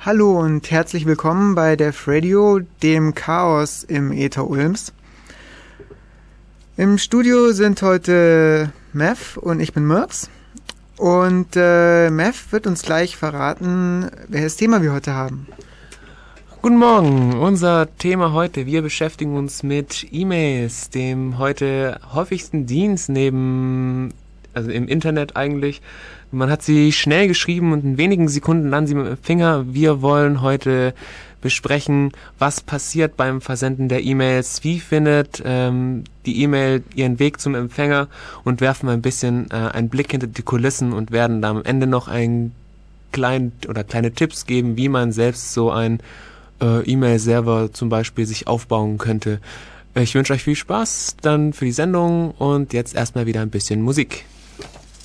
Hallo und herzlich willkommen bei Def Radio, dem Chaos im Äther Ulms. Im Studio sind heute Mev und ich bin Mirks. Und äh, Mev wird uns gleich verraten, welches Thema wir heute haben. Guten Morgen, unser Thema heute. Wir beschäftigen uns mit E-Mails, dem heute häufigsten Dienst neben, also im Internet eigentlich. Man hat sie schnell geschrieben und in wenigen Sekunden landen sie mit dem Finger. Wir wollen heute besprechen, was passiert beim Versenden der E-Mails, wie findet ähm, die E-Mail ihren Weg zum Empfänger und werfen ein bisschen äh, einen Blick hinter die Kulissen und werden da am Ende noch ein klein oder kleine Tipps geben, wie man selbst so ein äh, E-Mail-Server zum Beispiel sich aufbauen könnte. Ich wünsche euch viel Spaß dann für die Sendung und jetzt erstmal wieder ein bisschen Musik.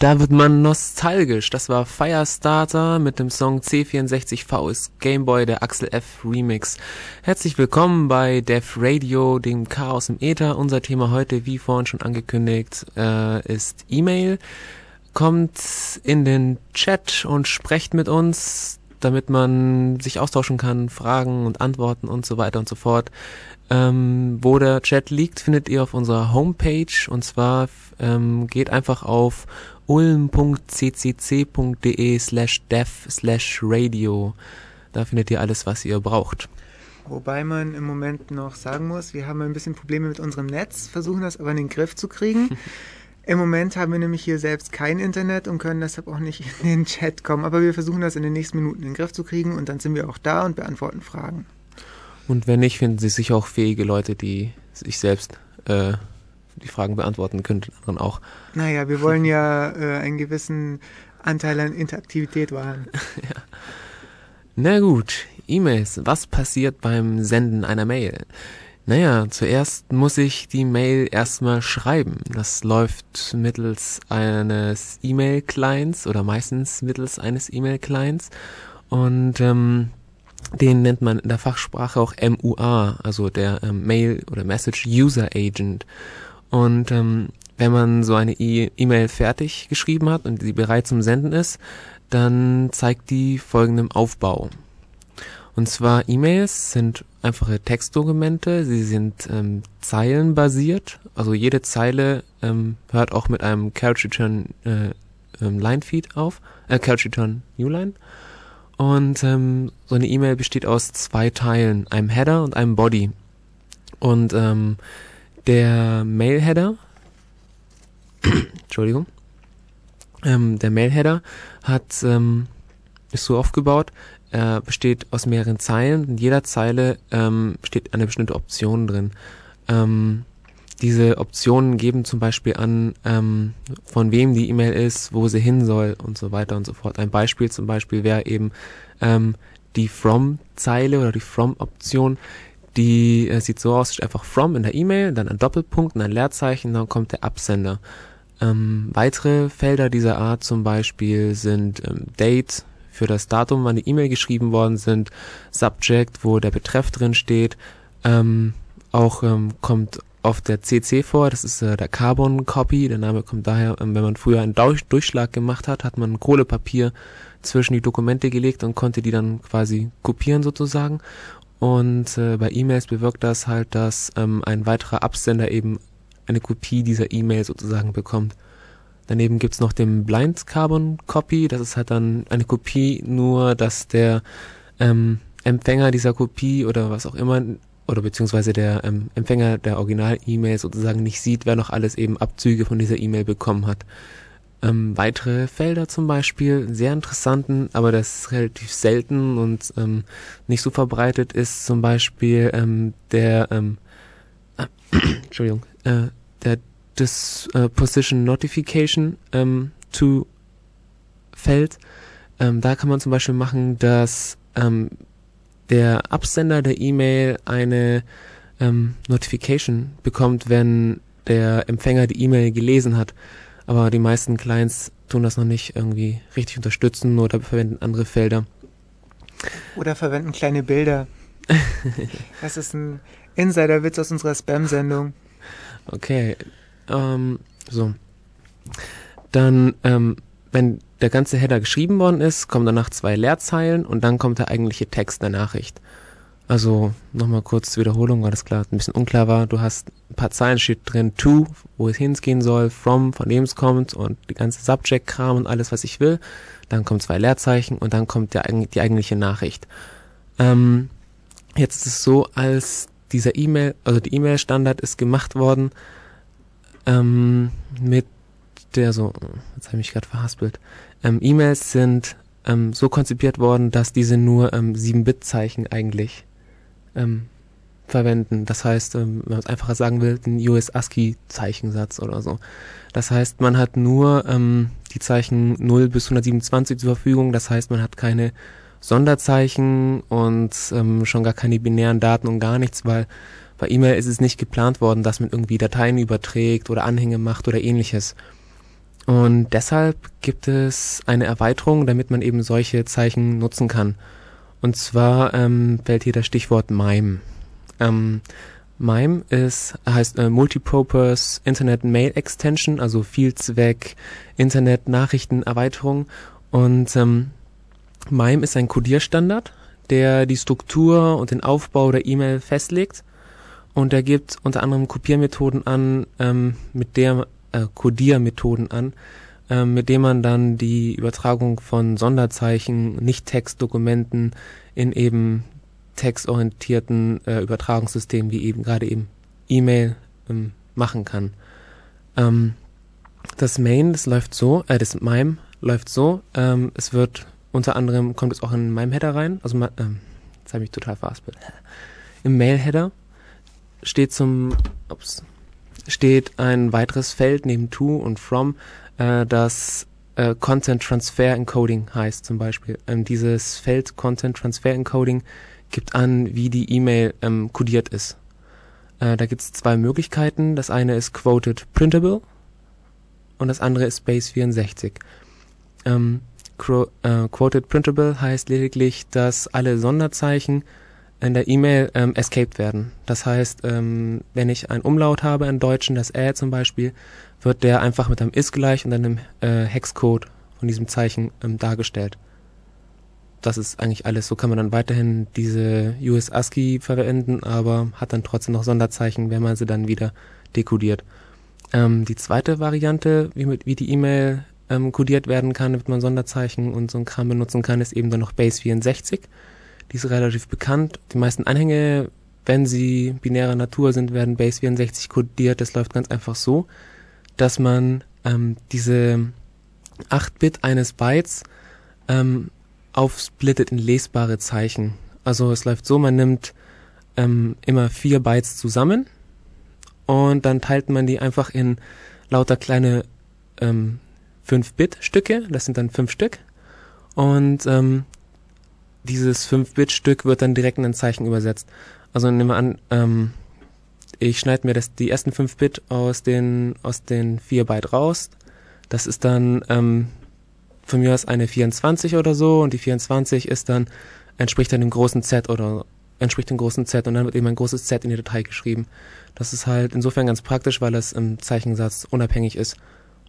Da wird man nostalgisch. Das war Firestarter mit dem Song C64V ist Gameboy, der Axel F Remix. Herzlich willkommen bei Def Radio, dem Chaos im Äther. Unser Thema heute, wie vorhin schon angekündigt, äh, ist E-Mail. Kommt in den Chat und sprecht mit uns, damit man sich austauschen kann, Fragen und Antworten und so weiter und so fort. Ähm, wo der Chat liegt, findet ihr auf unserer Homepage und zwar ähm, geht einfach auf ulm.ccc.de slash dev slash radio. Da findet ihr alles, was ihr braucht. Wobei man im Moment noch sagen muss, wir haben ein bisschen Probleme mit unserem Netz, versuchen das aber in den Griff zu kriegen. Im Moment haben wir nämlich hier selbst kein Internet und können deshalb auch nicht in den Chat kommen. Aber wir versuchen das in den nächsten Minuten in den Griff zu kriegen und dann sind wir auch da und beantworten Fragen. Und wenn nicht, finden Sie sicher auch fähige Leute, die sich selbst äh, die Fragen beantworten den anderen auch. Naja, wir wollen ja äh, einen gewissen Anteil an Interaktivität wahren. ja. Na gut, E-Mails. Was passiert beim Senden einer Mail? Naja, zuerst muss ich die Mail erstmal schreiben. Das läuft mittels eines E-Mail-Clients oder meistens mittels eines E-Mail-Clients. Und ähm, den nennt man in der Fachsprache auch MUA, also der ähm, Mail oder Message User Agent. Und ähm, wenn man so eine e- E-Mail fertig geschrieben hat und sie bereit zum Senden ist, dann zeigt die folgenden Aufbau. Und zwar E-Mails sind einfache Textdokumente, sie sind ähm, zeilenbasiert, also jede Zeile ähm, hört auch mit einem Couch Return äh, ähm, Line Feed auf, äh, Couch Return New Line. Und ähm, so eine E-Mail besteht aus zwei Teilen, einem Header und einem Body. Und ähm, der Mail-Header, Entschuldigung, ähm, der Mail-Header hat, ähm, ist so aufgebaut, er besteht aus mehreren Zeilen. In jeder Zeile ähm, steht eine bestimmte Option drin. Ähm, diese Optionen geben zum Beispiel an, ähm, von wem die E-Mail ist, wo sie hin soll und so weiter und so fort. Ein Beispiel zum Beispiel wäre eben ähm, die From-Zeile oder die From-Option. Die äh, sieht so aus, einfach From in der E-Mail, dann ein Doppelpunkt und ein Leerzeichen, dann kommt der Absender. Ähm, weitere Felder dieser Art zum Beispiel sind ähm, Date für das Datum, wann die E-Mail geschrieben worden sind, Subject, wo der Betreff drin steht, ähm, auch ähm, kommt auf der CC vor, das ist äh, der Carbon Copy, der Name kommt daher, ähm, wenn man früher einen Durch Durchschlag gemacht hat, hat man Kohlepapier zwischen die Dokumente gelegt und konnte die dann quasi kopieren sozusagen. Und äh, bei E-Mails bewirkt das halt, dass ähm, ein weiterer Absender eben eine Kopie dieser E-Mail sozusagen bekommt. Daneben gibt's noch den Blind Carbon Copy, das ist halt dann eine Kopie, nur dass der ähm, Empfänger dieser Kopie oder was auch immer oder beziehungsweise der ähm, Empfänger der Original-E-Mail sozusagen nicht sieht, wer noch alles eben Abzüge von dieser E-Mail bekommen hat. Ähm, weitere Felder zum Beispiel, sehr interessanten, aber das relativ selten und ähm, nicht so verbreitet ist zum Beispiel ähm, der ähm, äh, Entschuldigung, äh, der Dis, äh, Position Notification ähm, to Feld. Ähm, da kann man zum Beispiel machen, dass ähm, der Absender der E-Mail eine ähm, Notification bekommt, wenn der Empfänger die E-Mail gelesen hat. Aber die meisten Clients tun das noch nicht irgendwie richtig unterstützen oder verwenden andere Felder. Oder verwenden kleine Bilder. das ist ein Insider-Witz aus unserer Spam-Sendung. Okay, ähm, so. Dann, ähm, wenn der ganze Header geschrieben worden ist, kommen danach zwei Leerzeilen und dann kommt der eigentliche Text der Nachricht. Also nochmal kurz zur Wiederholung, weil das klar ein bisschen unklar war. Du hast ein paar Zeilen steht drin, to, wo es hingehen soll, from, von dem es kommt und die ganze Subject-Kram und alles, was ich will. Dann kommen zwei Leerzeichen und dann kommt der, die eigentliche Nachricht. Ähm, jetzt ist es so, als dieser E-Mail, also die E-Mail-Standard ist gemacht worden ähm, mit der so, jetzt habe ich mich gerade verhaspelt. Ähm, E-Mails sind ähm, so konzipiert worden, dass diese nur ähm, 7-Bit-Zeichen eigentlich ähm, verwenden. Das heißt, ähm, wenn man es einfacher sagen will, den US ASCII-Zeichensatz oder so. Das heißt, man hat nur ähm, die Zeichen 0 bis 127 zur Verfügung. Das heißt, man hat keine Sonderzeichen und ähm, schon gar keine binären Daten und gar nichts, weil bei E-Mail ist es nicht geplant worden, dass man irgendwie Dateien überträgt oder Anhänge macht oder ähnliches. Und deshalb gibt es eine Erweiterung, damit man eben solche Zeichen nutzen kann. Und zwar ähm, fällt hier das Stichwort MIME. Ähm, MIME ist, heißt äh, Multipurpose Internet Mail Extension, also Vielzweck Internet Nachrichten Erweiterung. Und ähm, MIME ist ein Codierstandard, der die Struktur und den Aufbau der E-Mail festlegt. Und er gibt unter anderem Kopiermethoden an, ähm, mit der äh, Codiermethoden an, mit dem man dann die Übertragung von Sonderzeichen, Nicht-Textdokumenten in eben textorientierten äh, Übertragungssystemen wie eben gerade eben E-Mail ähm, machen kann. Ähm, das Main, das läuft so, äh, das MIME läuft so, ähm, es wird unter anderem, kommt es auch in MIME-Header rein, also ähm, jetzt habe ich total verhaspelt. Im Mail-Header steht zum, ups, steht ein weiteres Feld neben to und from, äh, das äh, Content Transfer Encoding heißt zum Beispiel. Ähm, dieses Feld Content Transfer Encoding gibt an, wie die E-Mail ähm, codiert ist. Äh, da gibt es zwei Möglichkeiten. Das eine ist Quoted Printable und das andere ist Base 64. Ähm, äh, Quoted Printable heißt lediglich, dass alle Sonderzeichen in der E-Mail ähm, escaped werden. Das heißt, ähm, wenn ich ein Umlaut habe in Deutschen, das Ä zum Beispiel, wird der einfach mit einem is gleich und einem äh, Hexcode von diesem Zeichen ähm, dargestellt. Das ist eigentlich alles. So kann man dann weiterhin diese US ASCII verwenden, aber hat dann trotzdem noch Sonderzeichen, wenn man sie dann wieder dekodiert. Ähm, die zweite Variante, wie, mit, wie die E-Mail ähm, kodiert werden kann, damit man Sonderzeichen und so ein Kram benutzen kann, ist eben dann noch Base 64 die ist relativ bekannt. Die meisten Anhänge, wenn sie binärer Natur sind, werden Base 64 kodiert. Das läuft ganz einfach so, dass man ähm, diese 8-Bit eines Bytes ähm, aufsplittet in lesbare Zeichen. Also es läuft so, man nimmt ähm, immer vier Bytes zusammen und dann teilt man die einfach in lauter kleine ähm, 5-Bit-Stücke, das sind dann fünf Stück. Und ähm, dieses 5-Bit-Stück wird dann direkt in ein Zeichen übersetzt. Also nehmen wir an, ähm, ich schneide mir das, die ersten 5 Bit aus den, aus den 4 Byte raus. Das ist dann ähm, von mir aus eine 24 oder so und die 24 ist dann, entspricht dann dem großen Z oder entspricht dem großen Z und dann wird eben ein großes Z in die Datei geschrieben. Das ist halt insofern ganz praktisch, weil es im Zeichensatz unabhängig ist.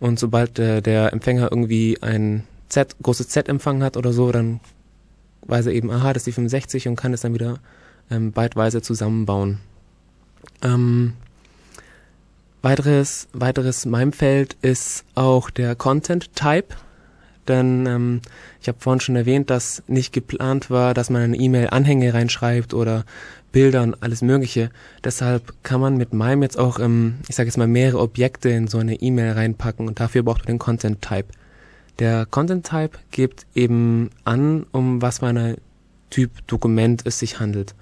Und sobald äh, der Empfänger irgendwie ein Z, großes Z empfangen hat oder so, dann weiß er eben, aha, das ist die 65 und kann es dann wieder ähm, byteweise zusammenbauen. Ähm, weiteres, weiteres MIME-Feld ist auch der Content-Type. Denn ähm, ich habe vorhin schon erwähnt, dass nicht geplant war, dass man eine E-Mail-Anhänge reinschreibt oder Bilder und alles Mögliche. Deshalb kann man mit MIME jetzt auch, ähm, ich sage jetzt mal, mehrere Objekte in so eine E-Mail reinpacken und dafür braucht man den Content-Type. Der Content Type gibt eben an, um was für ein Typ Dokument es sich handelt.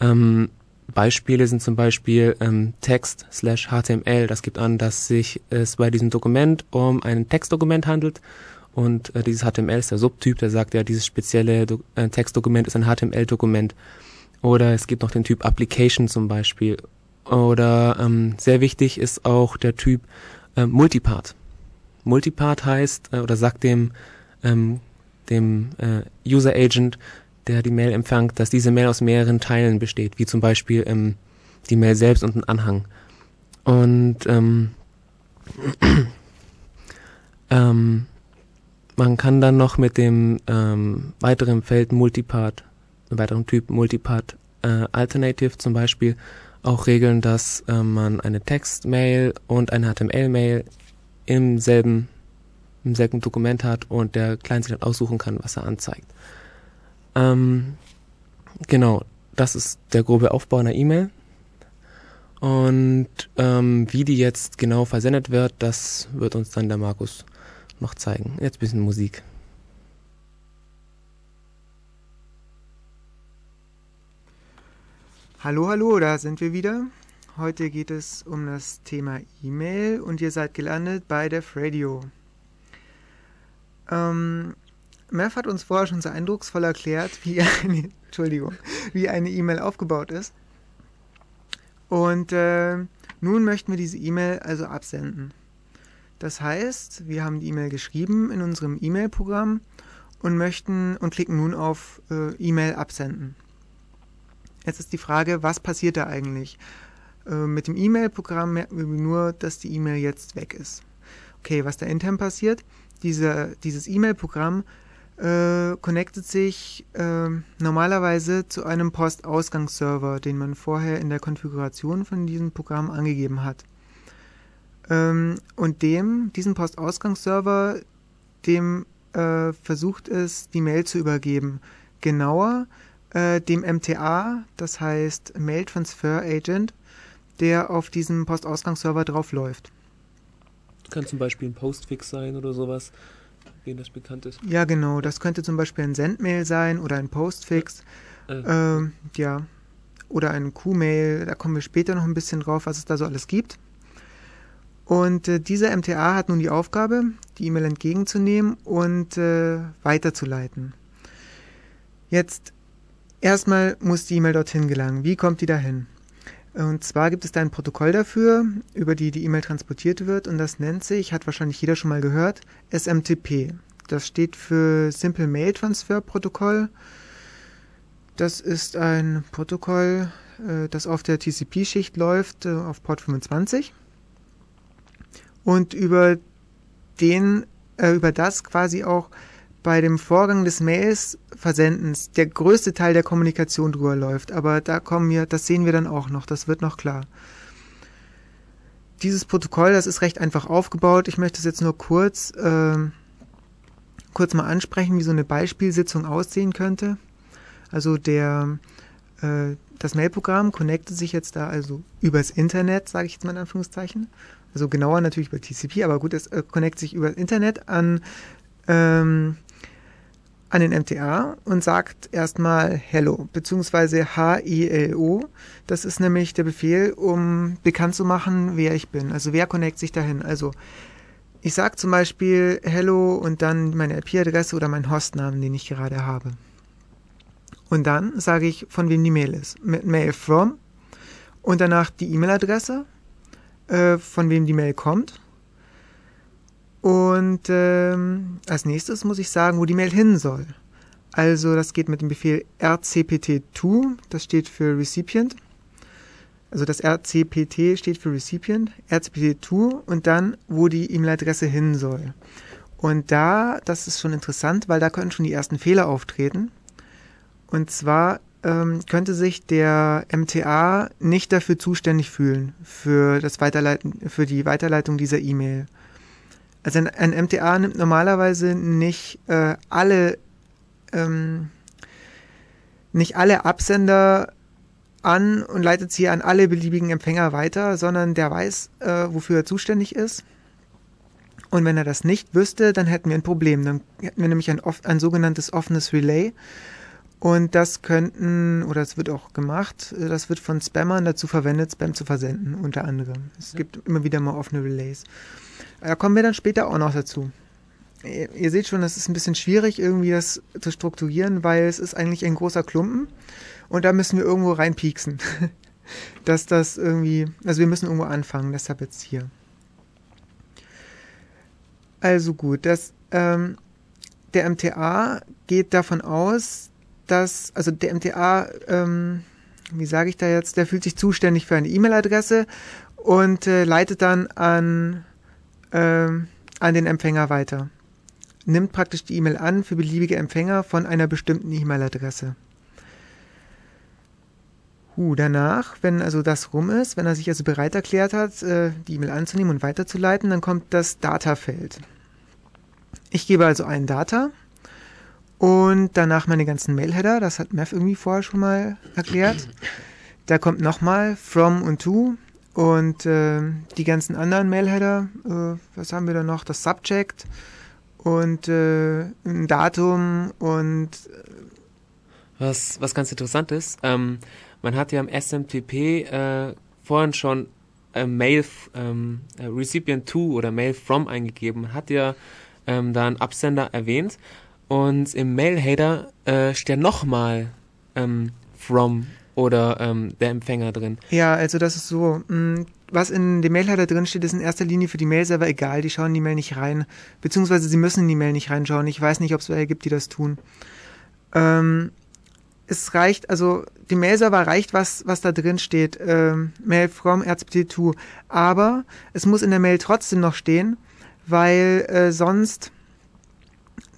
Ähm, Beispiele sind zum Beispiel ähm, Text slash HTML. Das gibt an, dass sich es bei diesem Dokument um ein Textdokument handelt. Und äh, dieses HTML ist der Subtyp, der sagt ja, dieses spezielle Do äh, Textdokument ist ein HTML-Dokument. Oder es gibt noch den Typ Application zum Beispiel. Oder ähm, sehr wichtig ist auch der Typ äh, Multipart. Multipart heißt äh, oder sagt dem, ähm, dem äh, User Agent, der die Mail empfängt, dass diese Mail aus mehreren Teilen besteht, wie zum Beispiel ähm, die Mail selbst und ein Anhang. Und ähm, ähm, man kann dann noch mit dem ähm, weiteren Feld Multipart, weiteren Typ Multipart äh, Alternative zum Beispiel auch regeln, dass äh, man eine Textmail und eine HTML-Mail im selben, im selben Dokument hat und der Client sich dann aussuchen kann, was er anzeigt. Ähm, genau, das ist der grobe Aufbau einer E-Mail. Und ähm, wie die jetzt genau versendet wird, das wird uns dann der Markus noch zeigen. Jetzt bisschen Musik. Hallo, hallo, da sind wir wieder. Heute geht es um das Thema E-Mail und ihr seid gelandet bei Def Radio. Ähm, Mev hat uns vorher schon so eindrucksvoll erklärt, wie eine, Entschuldigung, wie eine E-Mail aufgebaut ist. Und äh, nun möchten wir diese E-Mail also absenden. Das heißt, wir haben die E-Mail geschrieben in unserem E-Mail-Programm und möchten und klicken nun auf äh, E-Mail absenden. Jetzt ist die Frage, was passiert da eigentlich? Äh, mit dem E-Mail-Programm merken wir nur, dass die E-Mail jetzt weg ist. Okay, was da intern passiert? Diese, dieses E-Mail-Programm äh, connectet sich äh, normalerweise zu einem Postausgangsserver, den man vorher in der Konfiguration von diesem Programm angegeben hat. Ähm, und dem, diesen Postausgangsserver, dem äh, versucht es, die Mail zu übergeben. Genauer äh, dem MTA, das heißt Mail Transfer Agent, der auf diesem Postausgangsserver drauf läuft. Kann zum Beispiel ein Postfix sein oder sowas, wen das bekannt ist. Ja, genau. Das könnte zum Beispiel ein Sendmail sein oder ein Postfix. Äh. Ähm, ja. Oder ein Q-Mail. Da kommen wir später noch ein bisschen drauf, was es da so alles gibt. Und äh, dieser MTA hat nun die Aufgabe, die E-Mail entgegenzunehmen und äh, weiterzuleiten. Jetzt erstmal muss die E-Mail dorthin gelangen. Wie kommt die dahin? Und zwar gibt es da ein Protokoll dafür, über die die E-Mail transportiert wird und das nennt sich, hat wahrscheinlich jeder schon mal gehört, SMTP. Das steht für Simple Mail Transfer Protokoll. Das ist ein Protokoll, äh, das auf der TCP-Schicht läuft, äh, auf Port 25 und über den, äh, über das quasi auch bei dem Vorgang des Mails-Versendens der größte Teil der Kommunikation drüber läuft. Aber da kommen wir, das sehen wir dann auch noch, das wird noch klar. Dieses Protokoll, das ist recht einfach aufgebaut. Ich möchte es jetzt nur kurz, äh, kurz mal ansprechen, wie so eine Beispielsitzung aussehen könnte. Also der, äh, das Mailprogramm connectet sich jetzt da also übers Internet, sage ich jetzt mal in Anführungszeichen. Also genauer natürlich über TCP, aber gut, es äh, connectet sich über Internet an ähm, an den MTA und sagt erstmal Hello beziehungsweise H-I-L-O. Das ist nämlich der Befehl, um bekannt zu machen, wer ich bin. Also wer connect sich dahin. Also ich sage zum Beispiel Hello und dann meine IP-Adresse oder meinen Hostnamen, den ich gerade habe. Und dann sage ich, von wem die Mail ist. Mit Mail from und danach die E-Mail-Adresse, äh, von wem die Mail kommt und ähm, als nächstes muss ich sagen, wo die Mail hin soll. Also das geht mit dem Befehl rcpt2, das steht für Recipient. Also das rcpt steht für Recipient, rcpt2 und dann, wo die E-Mail-Adresse hin soll. Und da, das ist schon interessant, weil da können schon die ersten Fehler auftreten. Und zwar ähm, könnte sich der MTA nicht dafür zuständig fühlen, für, das Weiterleiten, für die Weiterleitung dieser E-Mail. Also ein, ein MTA nimmt normalerweise nicht äh, alle ähm, nicht alle Absender an und leitet sie an alle beliebigen Empfänger weiter, sondern der weiß, äh, wofür er zuständig ist. Und wenn er das nicht wüsste, dann hätten wir ein Problem. Dann hätten wir nämlich ein, ein sogenanntes offenes Relay. Und das könnten, oder es wird auch gemacht, äh, das wird von Spammern dazu verwendet, Spam zu versenden, unter anderem. Es gibt immer wieder mal offene Relays. Da kommen wir dann später auch noch dazu. Ihr, seht schon, das ist ein bisschen schwierig, irgendwie das zu strukturieren, weil es ist eigentlich ein großer Klumpen und da müssen wir irgendwo reinpieksen. Dass das irgendwie, also wir müssen irgendwo anfangen, deshalb jetzt hier. Also gut, das, ähm, der MTA geht davon aus, dass, also der MTA, ähm, wie sage ich da jetzt, der fühlt sich zuständig für eine E-Mail-Adresse und äh, leitet dann an an den Empfänger weiter. Nimmt praktisch die E-Mail an für beliebige Empfänger von einer bestimmten E-Mail-Adresse. Huh, danach, wenn also das rum ist, wenn er sich also bereit erklärt hat, äh, die E-Mail anzunehmen und weiterzuleiten, dann kommt das Data-Feld. Ich gebe also einen Data und danach meine ganzen Mail-Header, das hat Mev irgendwie vorher schon mal erklärt. Da kommt nochmal from und to, und äh, die ganzen anderen Mailheader, äh, was haben wir da noch? Das Subject und äh, ein Datum und äh, was, was ganz interessant ist, ähm, man hat ja im SMTP äh, vorhin schon äh, Mail ähm, äh, Recipient to oder Mail from eingegeben, hat ja ähm, da einen Absender erwähnt und im Mail-Header äh, steht nochmal ähm, from oder ähm, der Empfänger drin? Ja, also das ist so. Mh, was in dem Mailheader drin steht, ist in erster Linie für die Mail-Server egal. Die schauen in die Mail nicht rein. Beziehungsweise sie müssen in die Mail nicht reinschauen. Ich weiß nicht, ob es welche gibt, die das tun. Ähm, es reicht, also die Mail-Server reicht, was, was da drin steht. Ähm, Mail from RCPT2. Aber es muss in der Mail trotzdem noch stehen, weil äh, sonst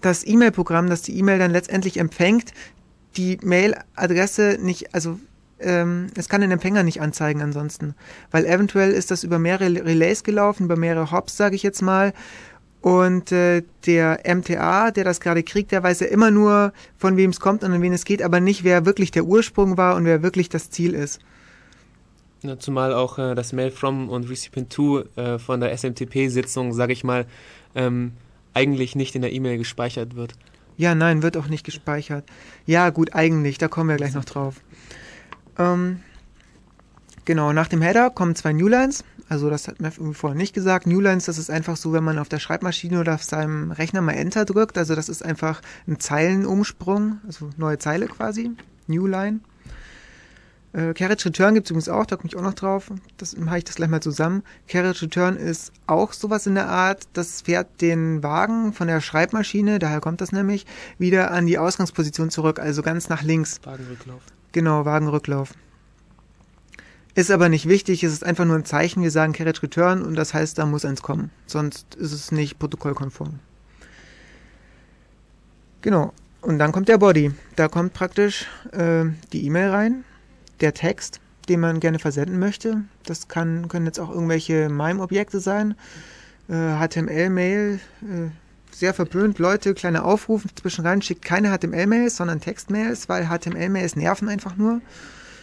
das E-Mail-Programm, das die E-Mail dann letztendlich empfängt, die Mail-Adresse nicht, also ähm, es kann den Empfänger nicht anzeigen ansonsten, weil eventuell ist das über mehrere Relays gelaufen, über mehrere Hops, sage ich jetzt mal. Und äh, der MTA, der das gerade kriegt, der weiß ja immer nur, von wem es kommt und an wen es geht, aber nicht, wer wirklich der Ursprung war und wer wirklich das Ziel ist. Ja, zumal auch äh, das Mail from und Recipient to äh, von der SMTP-Sitzung, sage ich mal, ähm, eigentlich nicht in der E-Mail gespeichert wird. Ja, nein, wird auch nicht gespeichert. Ja, gut, eigentlich, da kommen wir gleich noch drauf. Ähm, genau, nach dem Header kommen zwei Newlines. Also das hat mir vorher nicht gesagt. Newlines, das ist einfach so, wenn man auf der Schreibmaschine oder auf seinem Rechner mal Enter drückt. Also das ist einfach ein Zeilenumsprung, also neue Zeile quasi. Newline. Äh, Carriage Return gibt es übrigens auch, da komme ich auch noch drauf. Das mache ich das gleich mal zusammen. Carriage Return ist auch sowas in der Art, das fährt den Wagen von der Schreibmaschine, daher kommt das nämlich, wieder an die Ausgangsposition zurück, also ganz nach links. Wagenrücklauf. Genau, Wagenrücklauf. Ist aber nicht wichtig, es ist einfach nur ein Zeichen, wir sagen Carriage Return und das heißt, da muss eins kommen. Sonst ist es nicht protokollkonform. Genau. Und dann kommt der Body. Da kommt praktisch äh, die E-Mail rein der Text, den man gerne versenden möchte. Das kann, können jetzt auch irgendwelche MIME-Objekte sein. Äh, HTML-Mail, äh, sehr verpönt. Leute, kleine Aufrufe zwischen rein, schickt keine HTML-Mails, sondern Textmails, weil HTML-Mails nerven einfach nur.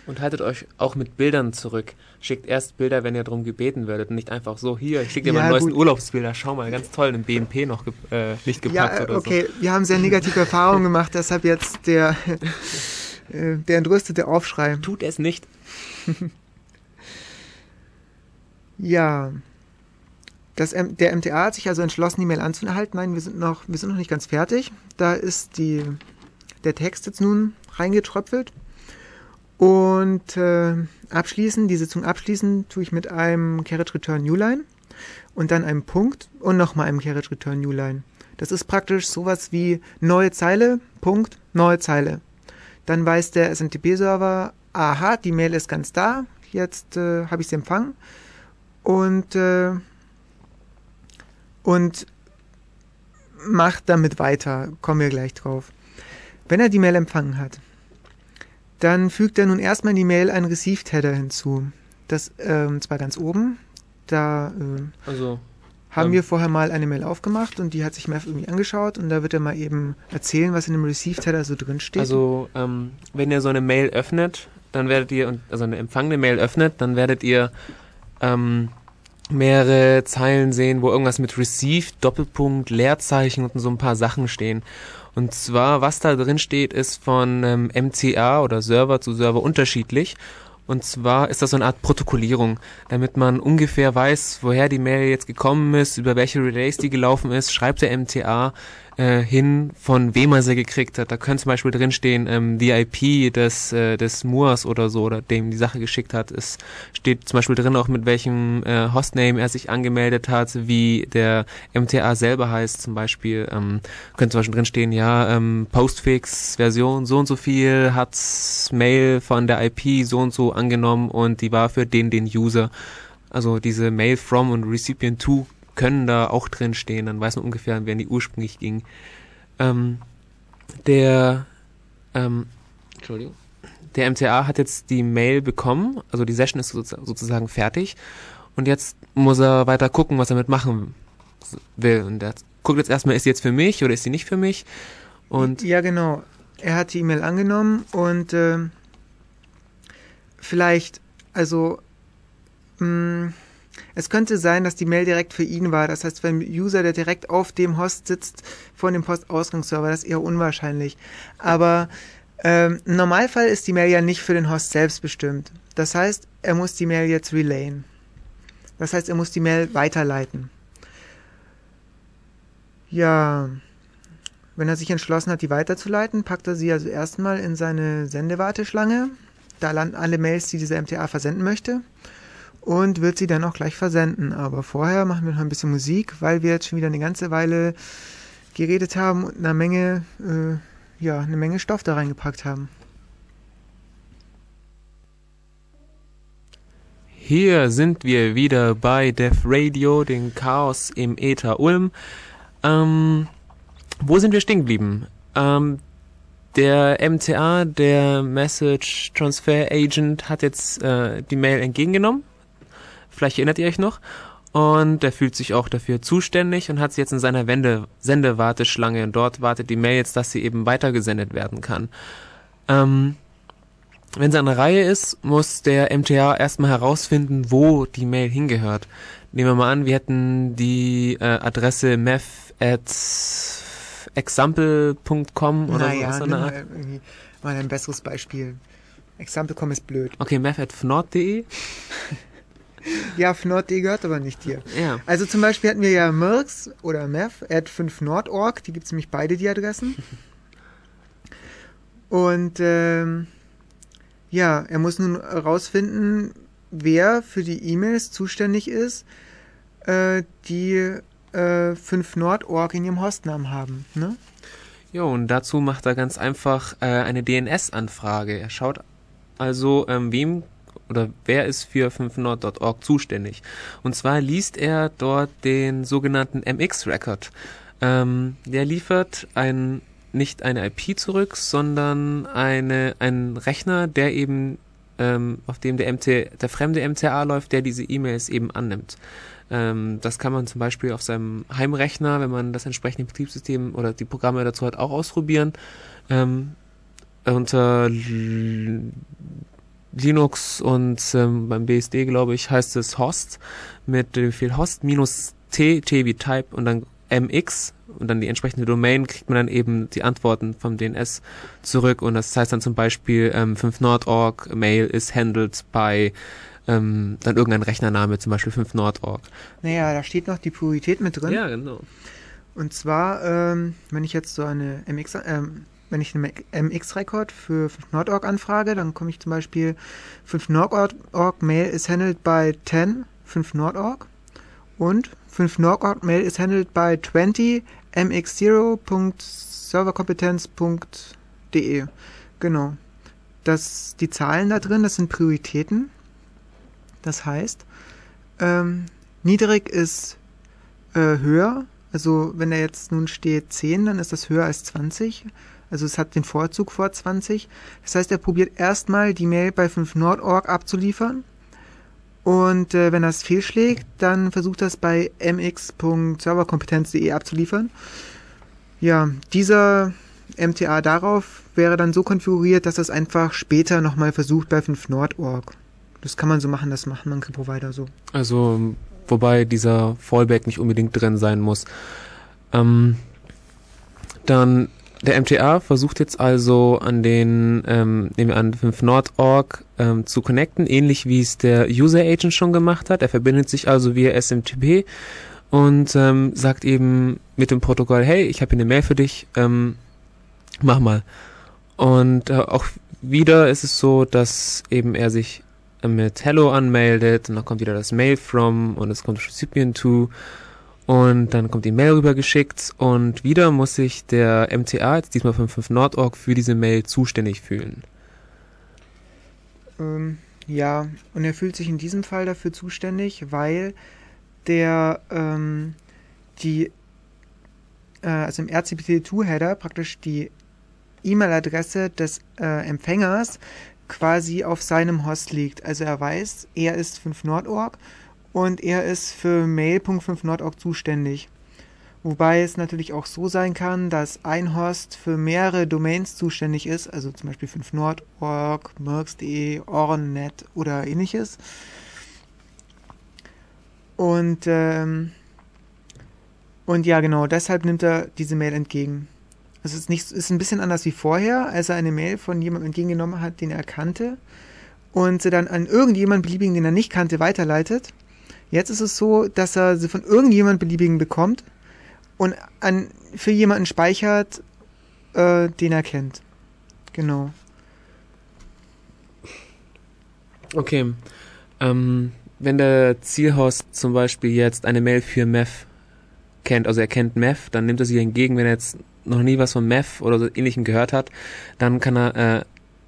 Und haltet euch auch mit Bildern zurück. Schickt erst Bilder, wenn ihr darum gebeten werdet und nicht einfach so, hier, ich schicke dir ja, mal neuesten Urlaubsbilder, schau mal, ganz toll, im BNP noch ge äh, nicht gepackt ja, oder okay. so. Okay, wir haben sehr negative Erfahrungen gemacht, deshalb jetzt der äh, der entrüstete Aufschrei. Tut es nicht. ja. Das, der MTA hat sich also entschlossen, die Mail anzuhalten. Nein, wir sind noch, wir sind noch nicht ganz fertig. Da ist die, der Text jetzt nun reingetröpfelt. Und äh, abschließen, die Sitzung abschließen, tue ich mit einem Carriage Return Newline und dann einem Punkt und nochmal einem Carriage Return Newline. Das ist praktisch sowas wie neue Zeile, Punkt, neue Zeile. Dann weiß der SMTP-Server, aha, die Mail ist ganz da, jetzt äh, habe ich sie empfangen. Und, äh, und macht damit weiter, kommen wir gleich drauf. Wenn er die Mail empfangen hat, dann fügt er nun erstmal in die Mail einen Received Header hinzu. Das ähm, zwar ganz oben, da äh, also haben ähm, wir vorher mal eine Mail aufgemacht und die hat sich Mev irgendwie angeschaut und da wird er mal eben erzählen, was in dem Received-Header so drin steht. Also, ähm, wenn ihr so eine Mail öffnet, dann werdet ihr, also eine empfangene Mail öffnet, dann werdet ihr ähm, mehrere Zeilen sehen, wo irgendwas mit Received, Doppelpunkt, Leerzeichen und so ein paar Sachen stehen. Und zwar, was da drin steht, ist von ähm, MCA oder Server zu Server unterschiedlich. Und zwar ist das so eine Art Protokollierung, damit man ungefähr weiß, woher die Mail jetzt gekommen ist, über welche Relays die gelaufen ist, schreibt der MTA äh, hin, von wem er sie gekriegt hat. Da könnte zum Beispiel drinstehen, ähm, die IP des, äh, des Moors oder so, oder dem die Sache geschickt hat. Es steht zum Beispiel drin auch, mit welchem äh, Hostname er sich angemeldet hat, wie der MTA selber heißt. Zum Beispiel ähm, könnte zum Beispiel drinstehen, ja, ähm, Postfix-Version so und so viel hat Mail von der IP so und so angenommen und die war für den, den User. Also diese Mail from und Recipient to können da auch drin stehen, dann weiß man ungefähr, an wen die ursprünglich ging. Ähm, der, ähm, Entschuldigung. Der MTA hat jetzt die Mail bekommen, also die Session ist sozusagen fertig und jetzt muss er weiter gucken, was er damit machen will. Und er guckt jetzt erstmal, ist sie jetzt für mich oder ist sie nicht für mich? Und ja, genau. Er hat die E-Mail angenommen und äh, vielleicht, also mh, mm, es könnte sein, dass die Mail direkt für ihn war. Das heißt, wenn ein User, der direkt auf dem Host sitzt, von dem Postausgangsserver, das ist eher unwahrscheinlich. Aber ähm, im Normalfall ist die Mail ja nicht für den Host selbst bestimmt. Das heißt, er muss die Mail jetzt relayen. Das heißt, er muss die Mail weiterleiten. Ja, wenn er sich entschlossen hat, die weiterzuleiten, packt er sie also erstmal in seine Sendewarteschlange. da landen alle Mails, die dieser MTA versenden möchte und wird sie dann auch gleich versenden. Aber vorher machen wir noch ein bisschen Musik, weil wir jetzt schon wieder eine ganze Weile geredet haben und eine Menge, äh, ja, eine Menge Stoff da reingepackt haben. Hier sind wir wieder bei Def Radio, den Chaos im Äther Ulm. Ähm, wo sind wir stehen geblieben? Ähm, der MTA, der Message Transfer Agent, hat jetzt äh, die Mail entgegengenommen. Vielleicht erinnert ihr euch noch. Und er fühlt sich auch dafür zuständig und hat sie jetzt in seiner Wende Sendewarteschlange. Und dort wartet die Mail jetzt, dass sie eben weitergesendet werden kann. Ähm, wenn sie an der Reihe ist, muss der MTA erstmal herausfinden, wo die Mail hingehört. Nehmen wir mal an, wir hätten die äh, Adresse meth at example.com oder naja, so. Nimm mal, mal ein besseres Beispiel. Example.com ist blöd. Okay, meth at fnord.de. ja, fnord.de gehört aber nicht hier. Ja. Also zum Beispiel hatten wir ja Mirks oder meth at 5nord.org, die gibt es nämlich beide, die Adressen. Und ähm, ja, er muss nun herausfinden, wer für die E-Mails zuständig ist, äh, die äh, 5nord.org in ihrem Hostnamen haben. Ne? Jo, und dazu macht er ganz einfach äh, eine DNS-Anfrage. Er schaut also, ähm, wem oder wer ist für 5nord.org zuständig. Und zwar liest er dort den sogenannten MX-Record. Ähm, der liefert ein nicht eine IP zurück, sondern eine, ein Rechner, der eben, ähm, auf dem der, MT, der fremde MTA läuft, der diese E-Mails eben annimmt. Ähm, das kann man zum Beispiel auf seinem Heimrechner, wenn man das entsprechende Betriebssystem oder die Programme dazu hat, auch ausprobieren. Ähm, unter Linux und ähm, beim BSD, glaube ich, heißt es Host mit dem Befehl Host minus T, T wie Type und dann MX und dann die entsprechende Domain kriegt man dann eben die Antworten vom DNS zurück und das heißt dann zum Beispiel ähm, 5nord.org Mail is handled by ähm, dann irgendein Rechnername, zum Beispiel 5nord.org. Naja, da steht noch die Priorität mit drin. Ja, genau. Und zwar, ähm, wenn ich jetzt so eine MX, ähm, wenn ich eine MX-Record für 5nord.org anfrage, dann komme ich zum Beispiel 5nord.org Mail is handled by 10 5nord.org und 5nord.org Mail is handled by 20 mx0.serverkompetenz.de. Genau. Das, die Zahlen da drin, das sind Prioritäten. Das heißt, ähm, niedrig ist äh, höher. Also wenn da jetzt nun steht 10, dann ist das höher als 20. Also es hat den Vorzug vor 20. Das heißt, er probiert erstmal die Mail bei 5nord.org abzuliefern. Und äh, wenn das fehlschlägt, dann versucht das bei mx.serverkompetenz.de abzuliefern. Ja, dieser MTA darauf wäre dann so konfiguriert, dass das einfach später nochmal versucht bei 5nord.org. Das kann man so machen, das macht manche Provider so. Also, wobei dieser Fallback nicht unbedingt drin sein muss. Ähm, dann der MTA versucht jetzt also an den, ähm, nehmen wir an, 5nord.org ähm, zu connecten, ähnlich wie es der User Agent schon gemacht hat. Er verbindet sich also via SMTP und ähm, sagt eben mit dem Protokoll, hey, ich habe hier eine Mail für dich, ähm, mach mal. Und äh, auch wieder ist es so, dass eben er sich mit Hello anmeldet und dann kommt wieder das Mail from und es kommt Recipient to und dann kommt die Mail rübergeschickt und wieder muss sich der MTA, jetzt diesmal von 5nord.org, für diese Mail zuständig fühlen. Ähm, ja, und er fühlt sich in diesem Fall dafür zuständig, weil der ähm, die äh, also im RCPT2-Header praktisch die E-Mail-Adresse des äh, Empfängers quasi auf seinem Host liegt. Also er weiß, er ist 5nord.org und er ist für mail.5nord.org zuständig. Wobei es natürlich auch so sein kann, dass ein Host für mehrere Domains zuständig ist, also zum Beispiel 5nord.org, merx.de, ornet oder ähnliches. Und, ähm, und ja, genau, deshalb nimmt er diese Mail entgegen. Es ist, nicht, ist ein bisschen anders wie vorher, als er eine Mail von jemandem entgegengenommen hat, den er kannte und sie dann an irgendjemand beliebigen, den er nicht kannte, weiterleitet. Jetzt ist es so, dass er sie von irgendjemand beliebigen bekommt und an, für jemanden speichert, äh, den er kennt. Genau. Okay. Ähm, wenn der Zielhost zum Beispiel jetzt eine Mail für Meth kennt, also er kennt Meth, dann nimmt er sie entgegen. Wenn er jetzt noch nie was von Meth oder so ähnlichem gehört hat, dann kann er äh,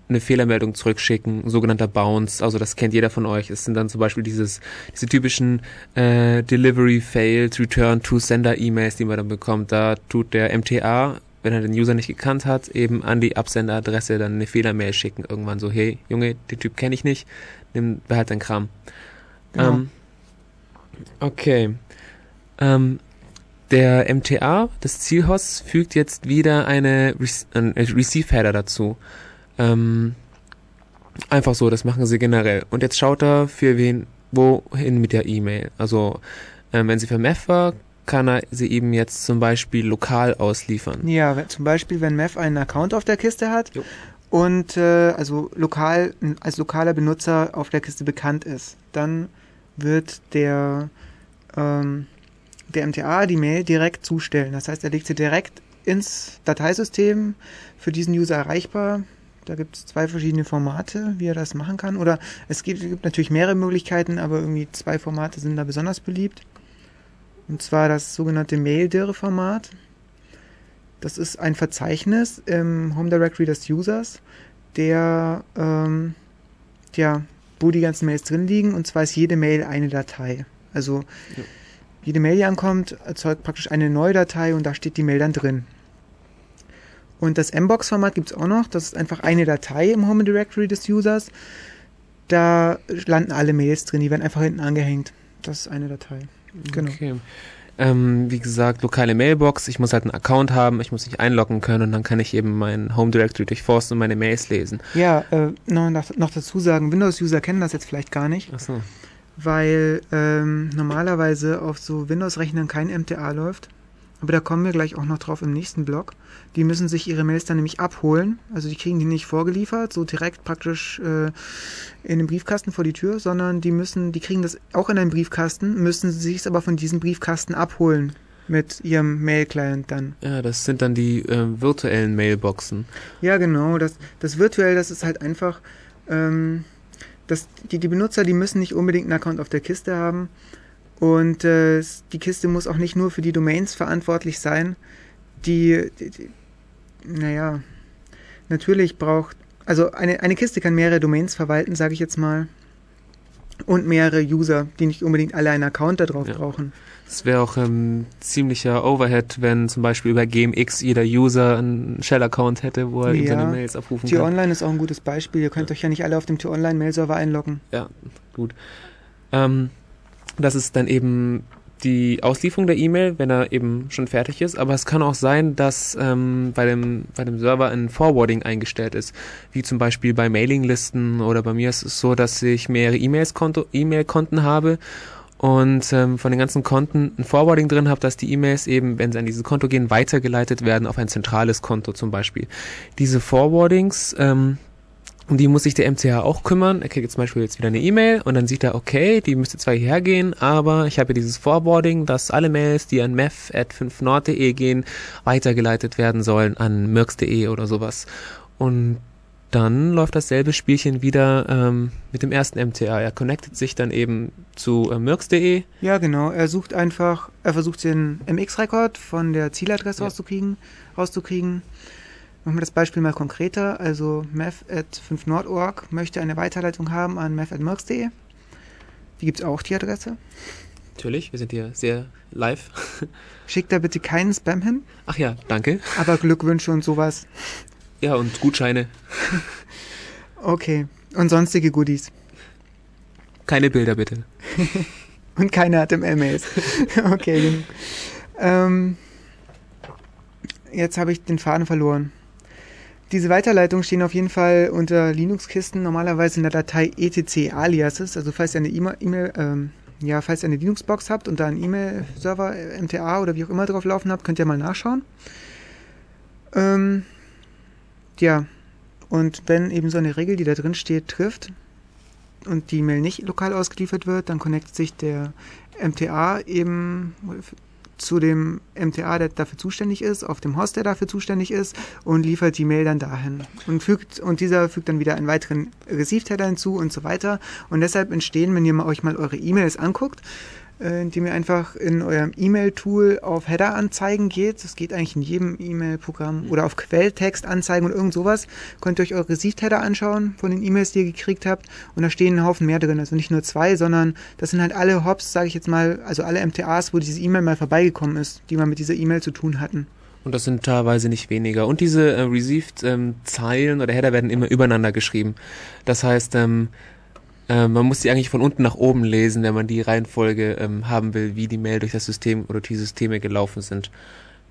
eine Fehlermeldung zurückschicken, sogenannter Bounce. Also das kennt jeder von euch. Es sind dann zum Beispiel dieses, diese typischen äh, Delivery Failed, Return to Sender E-Mails, die man dann bekommt. Da tut der MTA, wenn er den User nicht gekannt hat, eben an die Absenderadresse dann eine Fehlermail schicken. Irgendwann so, hey Junge, den Typ kenne ich nicht, nimm behalt dein Kram. Genau. Ähm, okay. Ähm, der MTA des Zielhosts fügt jetzt wieder eine Re Receive-Header dazu. Ähm, einfach so, das machen sie generell. Und jetzt schaut er, für wen, wohin mit der E-Mail. Also, ähm, wenn sie für Meth war, kann er sie eben jetzt zum Beispiel lokal ausliefern. Ja, wenn, zum Beispiel, wenn Mev einen Account auf der Kiste hat Jo. und äh, also lokal als lokaler Benutzer auf der Kiste bekannt ist, dann wird der ähm, der MTA die Mail direkt zustellen. Das heißt, er legt sie direkt ins Dateisystem für diesen User erreichbar. Da gibt es zwei verschiedene Formate, wie er das machen kann. Oder es gibt, es gibt natürlich mehrere Möglichkeiten, aber irgendwie zwei Formate sind da besonders beliebt. Und zwar das sogenannte Mail-Dir-Format. Das ist ein Verzeichnis im Home Directory des Users, der, ähm, ja, wo die ganzen Mails drin liegen. Und zwar ist jede Mail eine Datei. Also Ja. jede Mail, die ankommt, erzeugt praktisch eine neue Datei und da steht die Mail dann drin. Und das Mbox-Format gibt es auch noch. Das ist einfach eine Datei im Home Directory des Users. Da landen alle Mails drin, die werden einfach hinten angehängt. Das ist eine Datei. Genau. Okay. Ähm, wie gesagt, lokale Mailbox. Ich muss halt einen Account haben, ich muss mich einloggen können und dann kann ich eben mein Home Directory durchforsten und meine Mails lesen. Ja, äh, noch, noch dazu sagen, Windows-User kennen das jetzt vielleicht gar nicht, Achso. weil ähm, normalerweise auf so Windows-Rechnern kein MTA läuft. Aber da kommen wir gleich auch noch drauf im nächsten Blog. Die müssen sich ihre Mails dann nämlich abholen. Also die kriegen die nicht vorgeliefert, so direkt praktisch äh, in den Briefkasten vor die Tür, sondern die müssen, die kriegen das auch in einen Briefkasten, müssen sich es aber von diesem Briefkasten abholen mit ihrem Mail-Client dann. Ja, das sind dann die ähm, virtuellen Mailboxen. Ja, genau. Das, das virtuell, das ist halt einfach, ähm, das, die, die Benutzer, die müssen nicht unbedingt einen Account auf der Kiste haben. Und äh, die Kiste muss auch nicht nur für die Domains verantwortlich sein. Die, die, die naja, natürlich braucht, also eine, eine Kiste kann mehrere Domains verwalten, sage ich jetzt mal. Und mehrere User, die nicht unbedingt alle einen Account da drauf Ja. brauchen. Es wäre auch ähm, ziemlicher Overhead, wenn zum Beispiel über GMX jeder User einen Shell-Account hätte, wo er Ja. seine Mails abrufen kann. T-Online ist auch ein gutes Beispiel. Ihr könnt euch ja nicht alle auf dem T-Online-Mail-Server einloggen. Ja, gut. Ähm, das ist dann eben die Auslieferung der E-Mail, wenn er eben schon fertig ist. Aber es kann auch sein, dass ähm, bei, dem, bei dem Server ein Forwarding eingestellt ist. Wie zum Beispiel bei Mailinglisten oder bei mir ist es so, dass ich mehrere E-Mail-Konten habe und ähm, von den ganzen Konten ein Forwarding drin habe, dass die E-Mails eben, wenn sie an dieses Konto gehen, weitergeleitet werden auf ein zentrales Konto zum Beispiel. Diese Forwardings, ähm, um die muss sich der MCH auch kümmern. Er kriegt jetzt zum Beispiel jetzt wieder eine E-Mail und dann sieht er, okay, die müsste zwar hierher gehen, aber ich habe hier dieses Forwarding, dass alle Mails, die an mef.5nord.de gehen, weitergeleitet werden sollen an mirks.de oder sowas. Und dann läuft dasselbe Spielchen wieder ähm, mit dem ersten MTA. Er connectet sich dann eben zu äh, mirks.de. Ja, genau. Er sucht einfach, er versucht den MX-Rekord von der Zieladresse Ja. rauszukriegen, rauszukriegen. Machen wir das Beispiel mal konkreter. Also meth at 5nord.org möchte eine Weiterleitung haben an meth.merx.de. Die gibt's auch, die Adresse. Natürlich, wir sind hier sehr live. Schickt da bitte keinen Spam hin, Ach ja, danke. aber Glückwünsche und sowas. Ja, und Gutscheine. Okay. Und sonstige Goodies. Keine Bilder bitte. Und keine HTML-Mails. okay. Ähm, jetzt habe ich den Faden verloren. Diese Weiterleitungen stehen auf jeden Fall unter Linux-Kisten normalerweise in der Datei etc aliases. Also falls ihr eine E-Mail, E-Mail, ähm, ja, falls ihr eine Linux-Box habt und da einen E-Mail-Server, äh, MTA oder wie auch immer drauf laufen habt, könnt ihr mal nachschauen. Ähm, ja, und wenn eben so eine Regel, die da drin steht, trifft und die Mail nicht lokal ausgeliefert wird, dann connectet sich der MTA eben zu dem MTA, der dafür zuständig ist, auf dem Host, der dafür zuständig ist und liefert die Mail dann dahin und fügt und dieser fügt dann wieder einen weiteren Received-Header hinzu und so weiter. Und deshalb entstehen, wenn ihr euch mal eure E-Mails anguckt, indem ihr einfach in eurem E-Mail-Tool auf Header-Anzeigen geht. Das geht eigentlich in jedem E-Mail-Programm. Oder auf Quelltext-Anzeigen und irgend sowas. Könnt ihr euch eure Received-Header anschauen von den E-Mails, die ihr gekriegt habt. Und da stehen ein Haufen mehr drin. Also nicht nur zwei, sondern das sind halt alle Hops, sage ich jetzt mal, also alle MTAs, wo diese E-Mail mal vorbeigekommen ist, die mal mit dieser E-Mail zu tun hatten. Und das sind teilweise nicht weniger. Und diese äh, Received-Zeilen ähm, oder Header werden immer übereinander geschrieben. Das heißt, ähm, äh, man muss sie eigentlich von unten nach oben lesen, wenn man die Reihenfolge ähm, haben will, wie die Mail durch das System oder die Systeme gelaufen sind.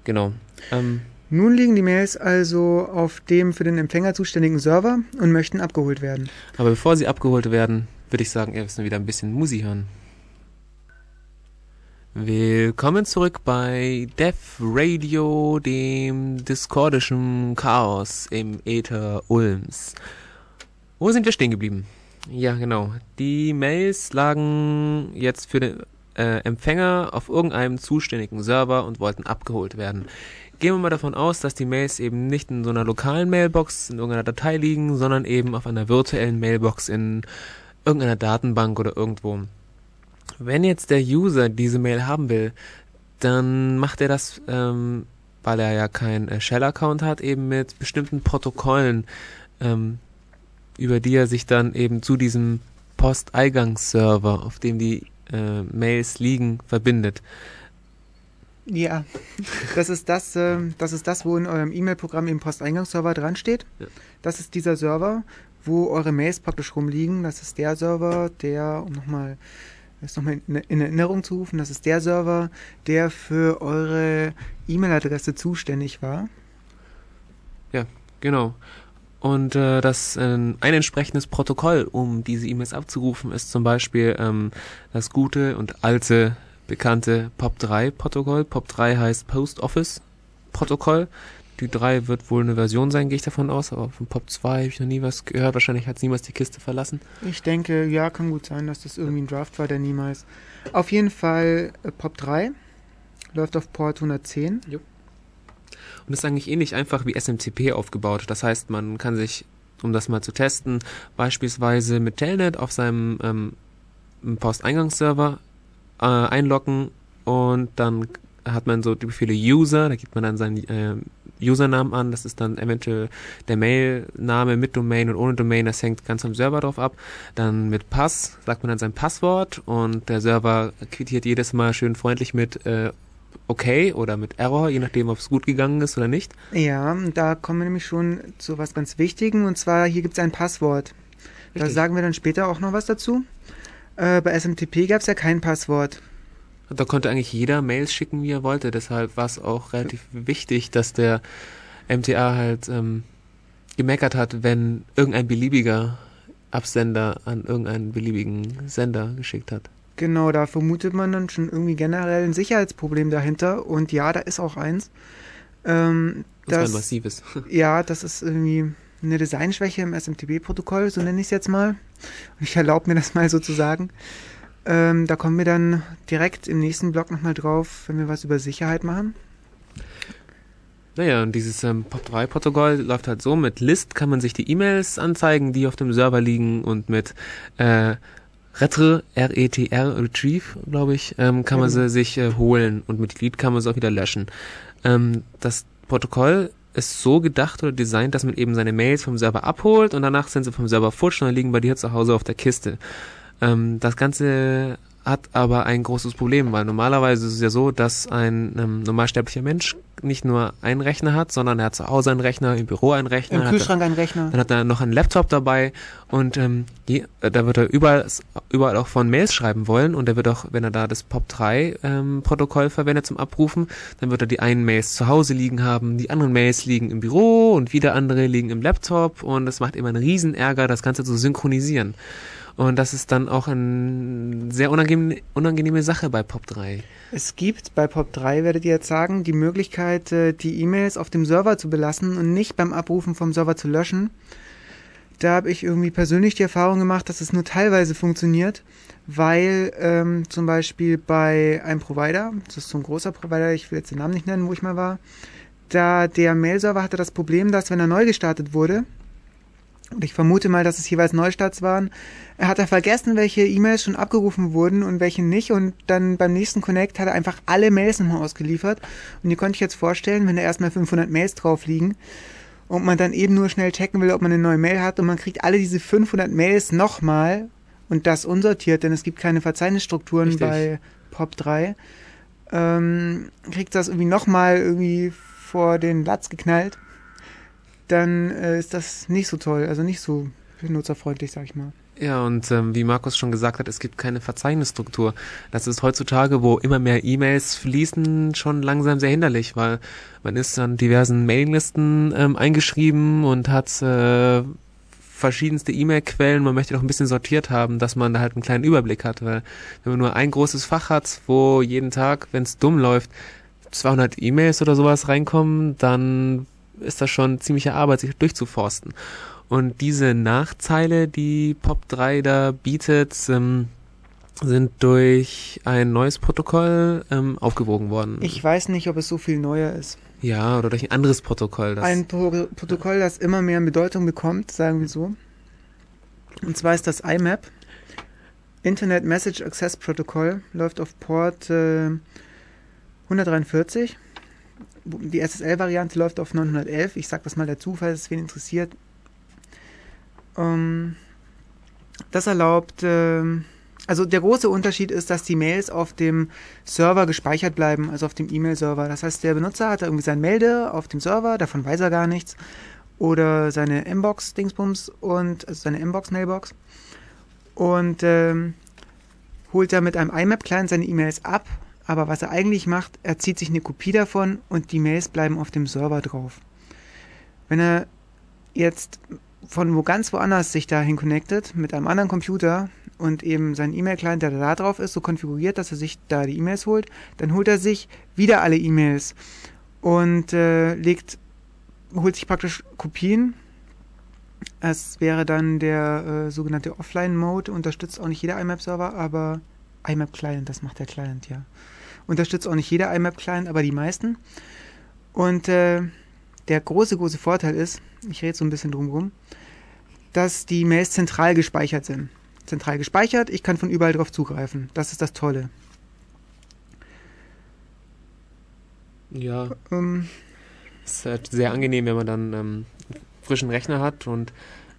Genau. Ähm, Nun liegen die Mails also auf dem für den Empfänger zuständigen Server und möchten abgeholt werden. Aber bevor sie abgeholt werden, würde ich sagen, wir müssen wieder ein bisschen Musi hören. Willkommen zurück bei Dev Radio, dem discordischen Chaos im Äther Ulms. Wo sind wir stehen geblieben? Ja, genau. Die Mails lagen jetzt für den äh, Empfänger auf irgendeinem zuständigen Server und wollten abgeholt werden. Gehen wir mal davon aus, dass die Mails eben nicht in so einer lokalen Mailbox in irgendeiner Datei liegen, sondern eben auf einer virtuellen Mailbox in irgendeiner Datenbank oder irgendwo. Wenn jetzt der User diese Mail haben will, dann macht er das, ähm, weil er ja keinen äh, Shell-Account hat, eben mit bestimmten Protokollen. Ähm, über die er sich dann eben zu diesem Posteingangsserver, auf dem die äh, Mails liegen, verbindet. Ja, das ist das, äh, das ist das, wo in eurem E-Mail-Programm im Posteingangsserver dran steht. Ja. Das ist dieser Server, wo eure Mails praktisch rumliegen. Das ist der Server, der, um nochmal das nochmal in, in Erinnerung zu rufen, das ist der Server, der für eure E-Mail-Adresse zuständig war. Ja, genau. Und äh, das äh, ein entsprechendes Protokoll, um diese E-Mails abzurufen, ist zum Beispiel ähm, das gute und alte bekannte POP3-Protokoll. POP3 heißt Post Office Protokoll. Die 3 wird wohl eine Version sein, gehe ich davon aus, aber von POP2 habe ich noch nie was gehört. Wahrscheinlich hat es niemals die Kiste verlassen. Ich denke, ja, kann gut sein, dass das irgendwie ein Draft war, der niemals. Auf jeden Fall äh, POP3 läuft auf Port 110. Jupp und ist eigentlich ähnlich einfach wie SMTP aufgebaut. Das heißt, man kann sich, um das mal zu testen, beispielsweise mit Telnet auf seinem ähm, Posteingangsserver äh, einloggen und dann hat man so die Befehle User, da gibt man dann seinen äh, Usernamen an, das ist dann eventuell der Mailname mit Domain und ohne Domain, das hängt ganz am Server drauf ab. Dann mit Pass sagt man dann sein Passwort und der Server quittiert jedes Mal schön freundlich mit äh, okay oder mit Error, je nachdem, ob es gut gegangen ist oder nicht. Ja, da kommen wir nämlich schon zu was ganz Wichtigem und zwar hier gibt es ein Passwort. Richtig. Da sagen wir dann später auch noch was dazu. Äh, bei SMTP gab es ja kein Passwort. Da konnte eigentlich jeder Mails schicken, wie er wollte. Deshalb war es auch relativ wichtig, dass der MTA halt ähm, gemeckert hat, wenn irgendein beliebiger Absender an irgendeinen beliebigen Sender geschickt hat. Genau, da vermutet man dann schon irgendwie generell ein Sicherheitsproblem dahinter. Und ja, da ist auch eins. Ähm, das, war ein massives. Ja, das ist irgendwie eine Designschwäche im SMTP-Protokoll, so nenne ich es jetzt mal. Ich erlaube mir das mal so zu sagen. Ähm, da kommen wir dann direkt im nächsten Blog nochmal drauf, wenn wir was über Sicherheit machen. Naja, und dieses ähm, POP3-Protokoll läuft halt so, mit List kann man sich die E-Mails anzeigen, die auf dem Server liegen und mit äh, Retre, R-E-T-R, Retrieve, glaube ich, ähm, kann man sie sich äh, holen und mit Delete kann man sie auch wieder löschen. Ähm, das Protokoll ist so gedacht oder designt, dass man eben seine Mails vom Server abholt und danach sind sie vom Server futsch und dann liegen bei dir zu Hause auf der Kiste. Ähm, das Ganze hat aber ein großes Problem, weil normalerweise ist es ja so, dass ein ähm, normalsterblicher Mensch nicht nur einen Rechner hat, sondern er hat zu Hause einen Rechner, im Büro einen Rechner. Im Kühlschrank einen Rechner. Dann hat er noch einen Laptop dabei und ähm, je, äh, da wird er überall, überall auch von Mails schreiben wollen und er wird auch, wenn er da das POP3-Protokoll ähm, verwendet zum Abrufen, dann wird er die einen Mails zu Hause liegen haben, die anderen Mails liegen im Büro und wieder andere liegen im Laptop und es macht immer einen riesen Ärger, das Ganze zu synchronisieren. Und das ist dann auch eine sehr unangenehme, unangenehme Sache bei POP3. Es gibt bei POP3, werdet ihr jetzt sagen, die Möglichkeit, äh, die E-Mails auf dem Server zu belassen und nicht beim Abrufen vom Server zu löschen. Da habe ich irgendwie persönlich die Erfahrung gemacht, dass es nur teilweise funktioniert, weil ähm, zum Beispiel bei einem Provider, das ist so ein großer Provider, ich will jetzt den Namen nicht nennen, wo ich mal war, da der Mail-Server hatte das Problem, dass wenn er neu gestartet wurde, und ich vermute mal, dass es jeweils Neustarts waren, er hat er vergessen, welche E-Mails schon abgerufen wurden und welche nicht. Und dann beim nächsten Connect hat er einfach alle Mails nochmal ausgeliefert. Und ihr könnt euch jetzt vorstellen, wenn da erstmal 500 Mails drauf liegen und man dann eben nur schnell checken will, ob man eine neue Mail hat und man kriegt alle diese 500 Mails nochmal und das unsortiert, denn es gibt keine Verzeichnisstrukturen Richtig. bei POP3, ähm, kriegt das irgendwie nochmal irgendwie vor den Latz geknallt, dann äh, ist das nicht so toll, also nicht so benutzerfreundlich, sag ich mal. Ja, und ähm, wie Markus schon gesagt hat, es gibt keine Verzeichnisstruktur. Das ist heutzutage, wo immer mehr E-Mails fließen, schon langsam sehr hinderlich, weil man ist an diversen Mailinglisten ähm, eingeschrieben und hat äh, verschiedenste E-Mail-Quellen. Man möchte doch ein bisschen sortiert haben, dass man da halt einen kleinen Überblick hat, weil wenn man nur ein großes Fach hat, wo jeden Tag, wenn es dumm läuft, 200 E-Mails oder sowas reinkommen, dann ist das schon ziemliche Arbeit, sich durchzuforsten. Und diese Nachzeile, die POP3 da bietet, ähm, sind durch ein neues Protokoll ähm, aufgewogen worden. Ich weiß nicht, ob es so viel neuer ist. Ja, oder durch ein anderes Protokoll. Das ein Pro Protokoll, das immer mehr Bedeutung bekommt, sagen wir so. Und zwar ist das IMAP. Internet Message Access Protocol läuft auf Port äh, 143. Die SSL-Variante läuft auf 911. Ich sage das mal dazu, falls es wen interessiert. Ähm, das erlaubt, äh, also der große Unterschied ist, dass die Mails auf dem Server gespeichert bleiben, also auf dem E-Mail-Server. Das heißt, der Benutzer hat irgendwie sein Melde auf dem Server, davon weiß er gar nichts. Oder seine Inbox-Dingsbums und also seine Inbox-Mailbox. Und ähm, holt er mit einem IMAP-Client seine E-Mails ab aber was er eigentlich macht, er zieht sich eine Kopie davon und die Mails bleiben auf dem Server drauf. Wenn er jetzt von wo ganz woanders sich dahin connectet mit einem anderen Computer und eben seinen E-Mail-Client, der da drauf ist, so konfiguriert, dass er sich da die E-Mails holt, dann holt er sich wieder alle E-Mails und äh, legt, holt sich praktisch Kopien. Es wäre dann der äh, sogenannte Offline-Mode, unterstützt auch nicht jeder IMAP-Server, aber IMAP-Client, das macht der Client, ja. Unterstützt auch nicht jeder IMAP-Client, aber die meisten. Und äh, der große, große Vorteil ist, ich rede so ein bisschen drumherum, dass die Mails zentral gespeichert sind. Zentral gespeichert, ich kann von überall drauf zugreifen. Das ist das Tolle. Ja. Ähm, ist halt sehr angenehm, wenn man dann ähm, frischen Rechner hat und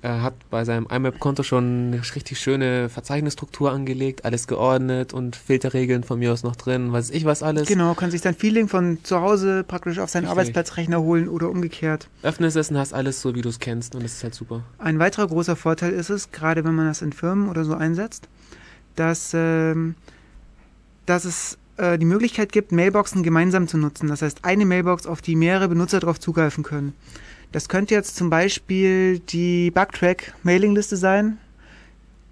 er hat bei seinem IMAP-Konto schon eine richtig schöne Verzeichnisstruktur angelegt, alles geordnet und Filterregeln von mir aus noch drin, weiß ich was alles. Genau, kann sich sein Feeling von zu Hause praktisch auf seinen richtig. Arbeitsplatzrechner holen oder umgekehrt. Öffnest es und hast alles so, wie du es kennst und das ist halt super. Ein weiterer großer Vorteil ist es, gerade wenn man das in Firmen oder so einsetzt, dass, ähm, dass es äh, die Möglichkeit gibt, Mailboxen gemeinsam zu nutzen. Das heißt, eine Mailbox, auf die mehrere Benutzer darauf zugreifen können. Das könnte jetzt zum Beispiel die Bugtrack-Mailingliste sein.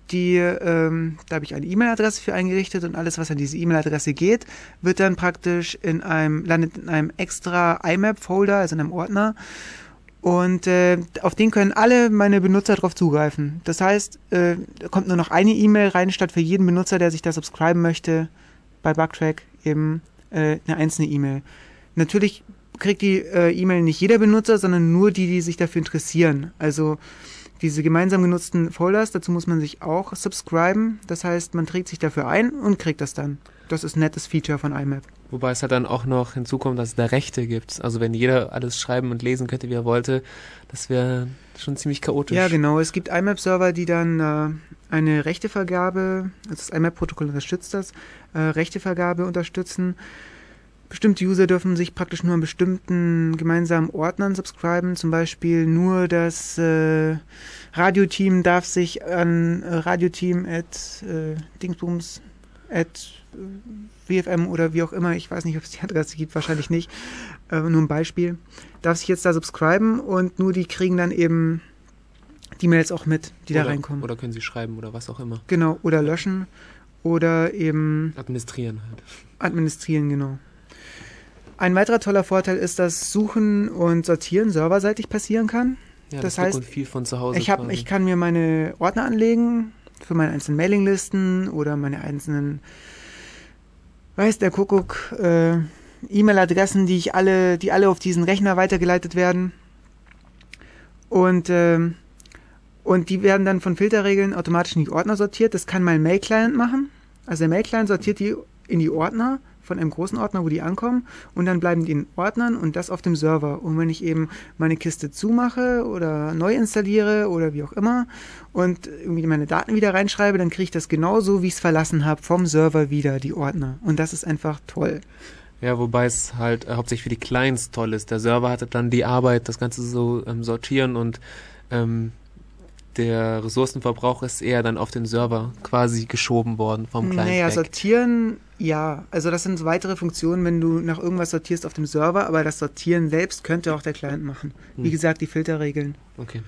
Die, ähm, da habe ich eine E-Mail-Adresse für eingerichtet und alles, was an diese E-Mail-Adresse geht, wird dann praktisch in einem, landet in einem extra IMAP-Folder, also in einem Ordner. Und äh, auf den können alle meine Benutzer drauf zugreifen. Das heißt, äh, da kommt nur noch eine E-Mail rein, statt für jeden Benutzer, der sich da subscriben möchte, bei Bugtrack eben äh, eine einzelne E-Mail. Natürlich kriegt die äh, E-Mail nicht jeder Benutzer, sondern nur die, die sich dafür interessieren. Also diese gemeinsam genutzten Folders, dazu muss man sich auch subscriben. Das heißt, man trägt sich dafür ein und kriegt das dann. Das ist ein nettes Feature von IMAP. Wobei es halt dann auch noch hinzukommt, dass es da Rechte gibt. Also wenn jeder alles schreiben und lesen könnte, wie er wollte, das wäre schon ziemlich chaotisch. Ja, genau. Es gibt IMAP-Server, die dann äh, eine Rechtevergabe, also das IMAP-Protokoll unterstützt das, äh, Rechtevergabe unterstützen. Bestimmte User dürfen sich praktisch nur an bestimmten gemeinsamen Ordnern subscriben. Zum Beispiel nur das äh, Radioteam darf sich an äh, Radioteam at äh, Dingsbums at äh, WFM oder wie auch immer, ich weiß nicht, ob es die Adresse gibt, wahrscheinlich nicht, äh, nur ein Beispiel, darf sich jetzt da subscriben und nur die kriegen dann eben die Mails auch mit, die oder, da reinkommen. Oder können sie schreiben oder was auch immer. Genau, oder löschen oder eben administrieren halt. Administrieren, genau. Ein weiterer toller Vorteil ist, dass Suchen und Sortieren serverseitig passieren kann. Ja, das das heißt, viel von zu Hause. Ich, hab, ich kann mir meine Ordner anlegen für meine einzelnen Mailinglisten oder meine einzelnen, weiß der Kuckuck, äh, E-Mail-Adressen, die ich alle, die alle auf diesen Rechner weitergeleitet werden. Und, ähm, und die werden dann von Filterregeln automatisch in die Ordner sortiert. Das kann mein Mail-Client machen. Also der Mail-Client sortiert die in die Ordner von einem großen Ordner, wo die ankommen und dann bleiben die in Ordnern und das auf dem Server. Und wenn ich eben meine Kiste zumache oder neu installiere oder wie auch immer und irgendwie meine Daten wieder reinschreibe, dann kriege ich das genauso, wie ich es verlassen habe, vom Server wieder, die Ordner. Und das ist einfach toll. Ja, wobei es halt äh, hauptsächlich für die Clients toll ist. Der Server hatte dann die Arbeit, das Ganze so ähm, sortieren und ähm, der Ressourcenverbrauch ist eher dann auf den Server quasi geschoben worden vom Client Naja, weg. sortieren, ja. Also das sind weitere Funktionen, wenn du nach irgendwas sortierst auf dem Server, aber das Sortieren selbst könnte auch der Client machen. Wie Hm. gesagt, die Filterregeln. Okay.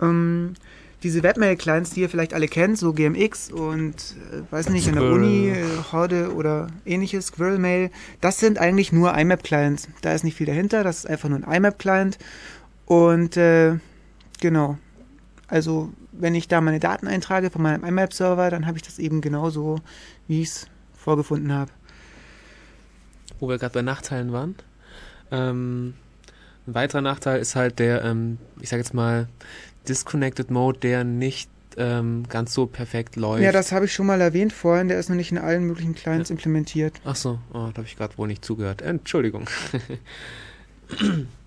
Ähm, diese Webmail-Clients, die ihr vielleicht alle kennt, so GMX und äh, weiß nicht, an der Squirrel. Uni, äh, Horde oder ähnliches, Squirrel Mail, das sind eigentlich nur IMAP-Clients. Da ist nicht viel dahinter, das ist einfach nur ein IMAP-Client. Und äh, genau. Also, wenn ich da meine Daten eintrage von meinem IMAP-Server, dann habe ich das eben genauso, wie ich es vorgefunden habe. Wo wir gerade bei Nachteilen waren. Ähm, ein weiterer Nachteil ist halt der, ähm, ich sag jetzt mal, Disconnected Mode, der nicht ähm, ganz so perfekt läuft. Ja, das habe ich schon mal erwähnt vorhin, der ist noch nicht in allen möglichen Clients Ja. implementiert. Ach so, oh, da habe ich gerade wohl nicht zugehört. Entschuldigung.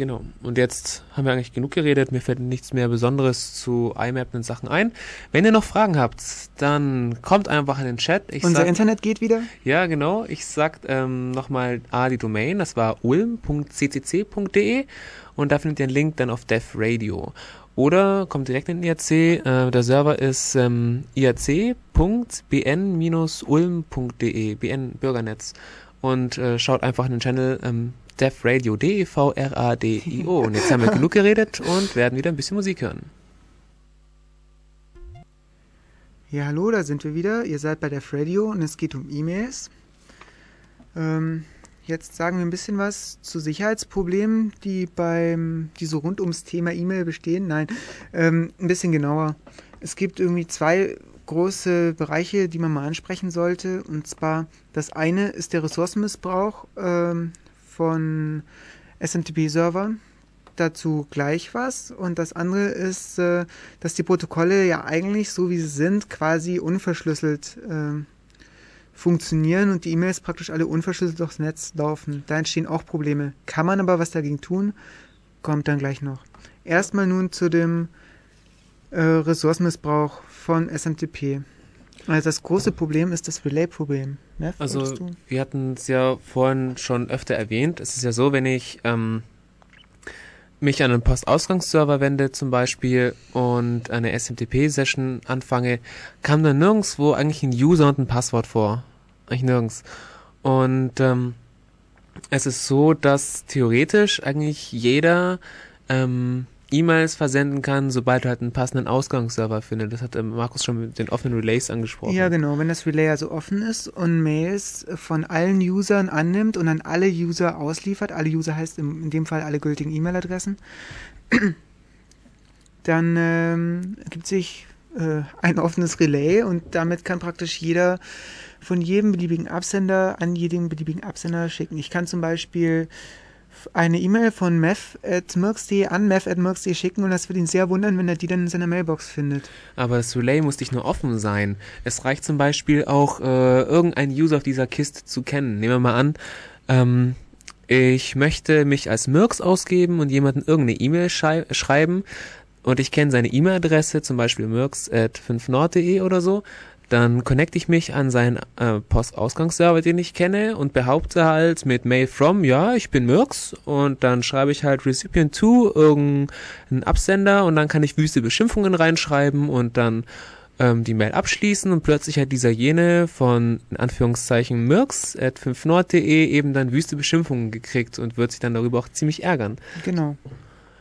genau. Und jetzt haben wir eigentlich genug geredet. Mir fällt nichts mehr Besonderes zu IMAP und Sachen ein. Wenn ihr noch Fragen habt, dann kommt einfach in den Chat. Ich Unser sag, Internet geht wieder. ja, genau. Ich sag ähm, nochmal A, die Domain. Das war ulm.ccc.de und da findet ihr einen Link dann auf Dev Radio. Oder kommt direkt in den IRC. Äh, der Server ist ähm, irc.bn-ulm.de, BN Bürgernetz. Und äh, schaut einfach in den Channel ähm, Dev Radio, D-E-V-R-A-D-I-O. Und jetzt haben wir genug geredet und werden wieder ein bisschen Musik hören. Ja, hallo, da sind wir wieder. Ihr seid bei der Radio und es geht um E-Mails. Ähm, jetzt sagen wir ein bisschen was zu Sicherheitsproblemen, die beim, die so rund ums Thema E-Mail bestehen. Nein, ähm, ein bisschen genauer. Es gibt irgendwie zwei große Bereiche, die man mal ansprechen sollte. Und zwar das eine ist der Ressourcenmissbrauch ähm, von SMTP-Servern. Dazu gleich was. Und das andere ist, äh, dass die Protokolle ja eigentlich so wie sie sind, quasi unverschlüsselt äh, funktionieren und die E-Mails praktisch alle unverschlüsselt durchs Netz laufen. Da entstehen auch Probleme. Kann man aber was dagegen tun? Kommt dann gleich noch. Erstmal nun zu dem äh, Ressourcenmissbrauch von SMTP. Also das große Problem ist das Relay-Problem. Neff, Also wir hatten es ja vorhin schon öfter erwähnt. Es ist ja so, wenn ich ähm, mich an einen Postausgangsserver wende zum Beispiel und eine SMTP-Session anfange, kam da nirgendwo eigentlich ein User und ein Passwort vor. Eigentlich nirgends. Und ähm, es ist so, dass theoretisch eigentlich jeder ähm, E-Mails versenden kann, sobald er halt einen passenden Ausgangsserver findet. Das hat ähm, Markus schon mit den offenen Relays angesprochen. Ja, genau. Wenn das Relay also offen ist und Mails von allen Usern annimmt und an alle User ausliefert, alle User heißt in dem Fall alle gültigen E-Mail-Adressen, dann ähm, gibt sich äh, ein offenes Relay und damit kann praktisch jeder von jedem beliebigen Absender an jeden beliebigen Absender schicken. Ich kann zum Beispiel eine E-Mail von mev.merx.de an mev.merx.de schicken und das wird ihn sehr wundern, wenn er die dann in seiner Mailbox findet. Aber Relay muss nicht nur offen sein. Es reicht zum Beispiel auch, äh, irgendeinen User auf dieser Kiste zu kennen. Nehmen wir mal an, ähm, ich möchte mich als Mirks ausgeben und jemanden irgendeine E-Mail schei schreiben und ich kenne seine E-Mail-Adresse, zum Beispiel mirks.5nord.de oder so. Dann connecte ich mich an seinen äh, Postausgangsserver, den ich kenne und behaupte halt mit Mail from, ja, ich bin Mirks und dann schreibe ich halt Recipient to irgendeinen Absender und dann kann ich wüste Beschimpfungen reinschreiben und dann ähm, die Mail abschließen und plötzlich hat dieser jene von, in Anführungszeichen, Mirks at 5nord.de eben dann wüste Beschimpfungen gekriegt und wird sich dann darüber auch ziemlich ärgern. Genau.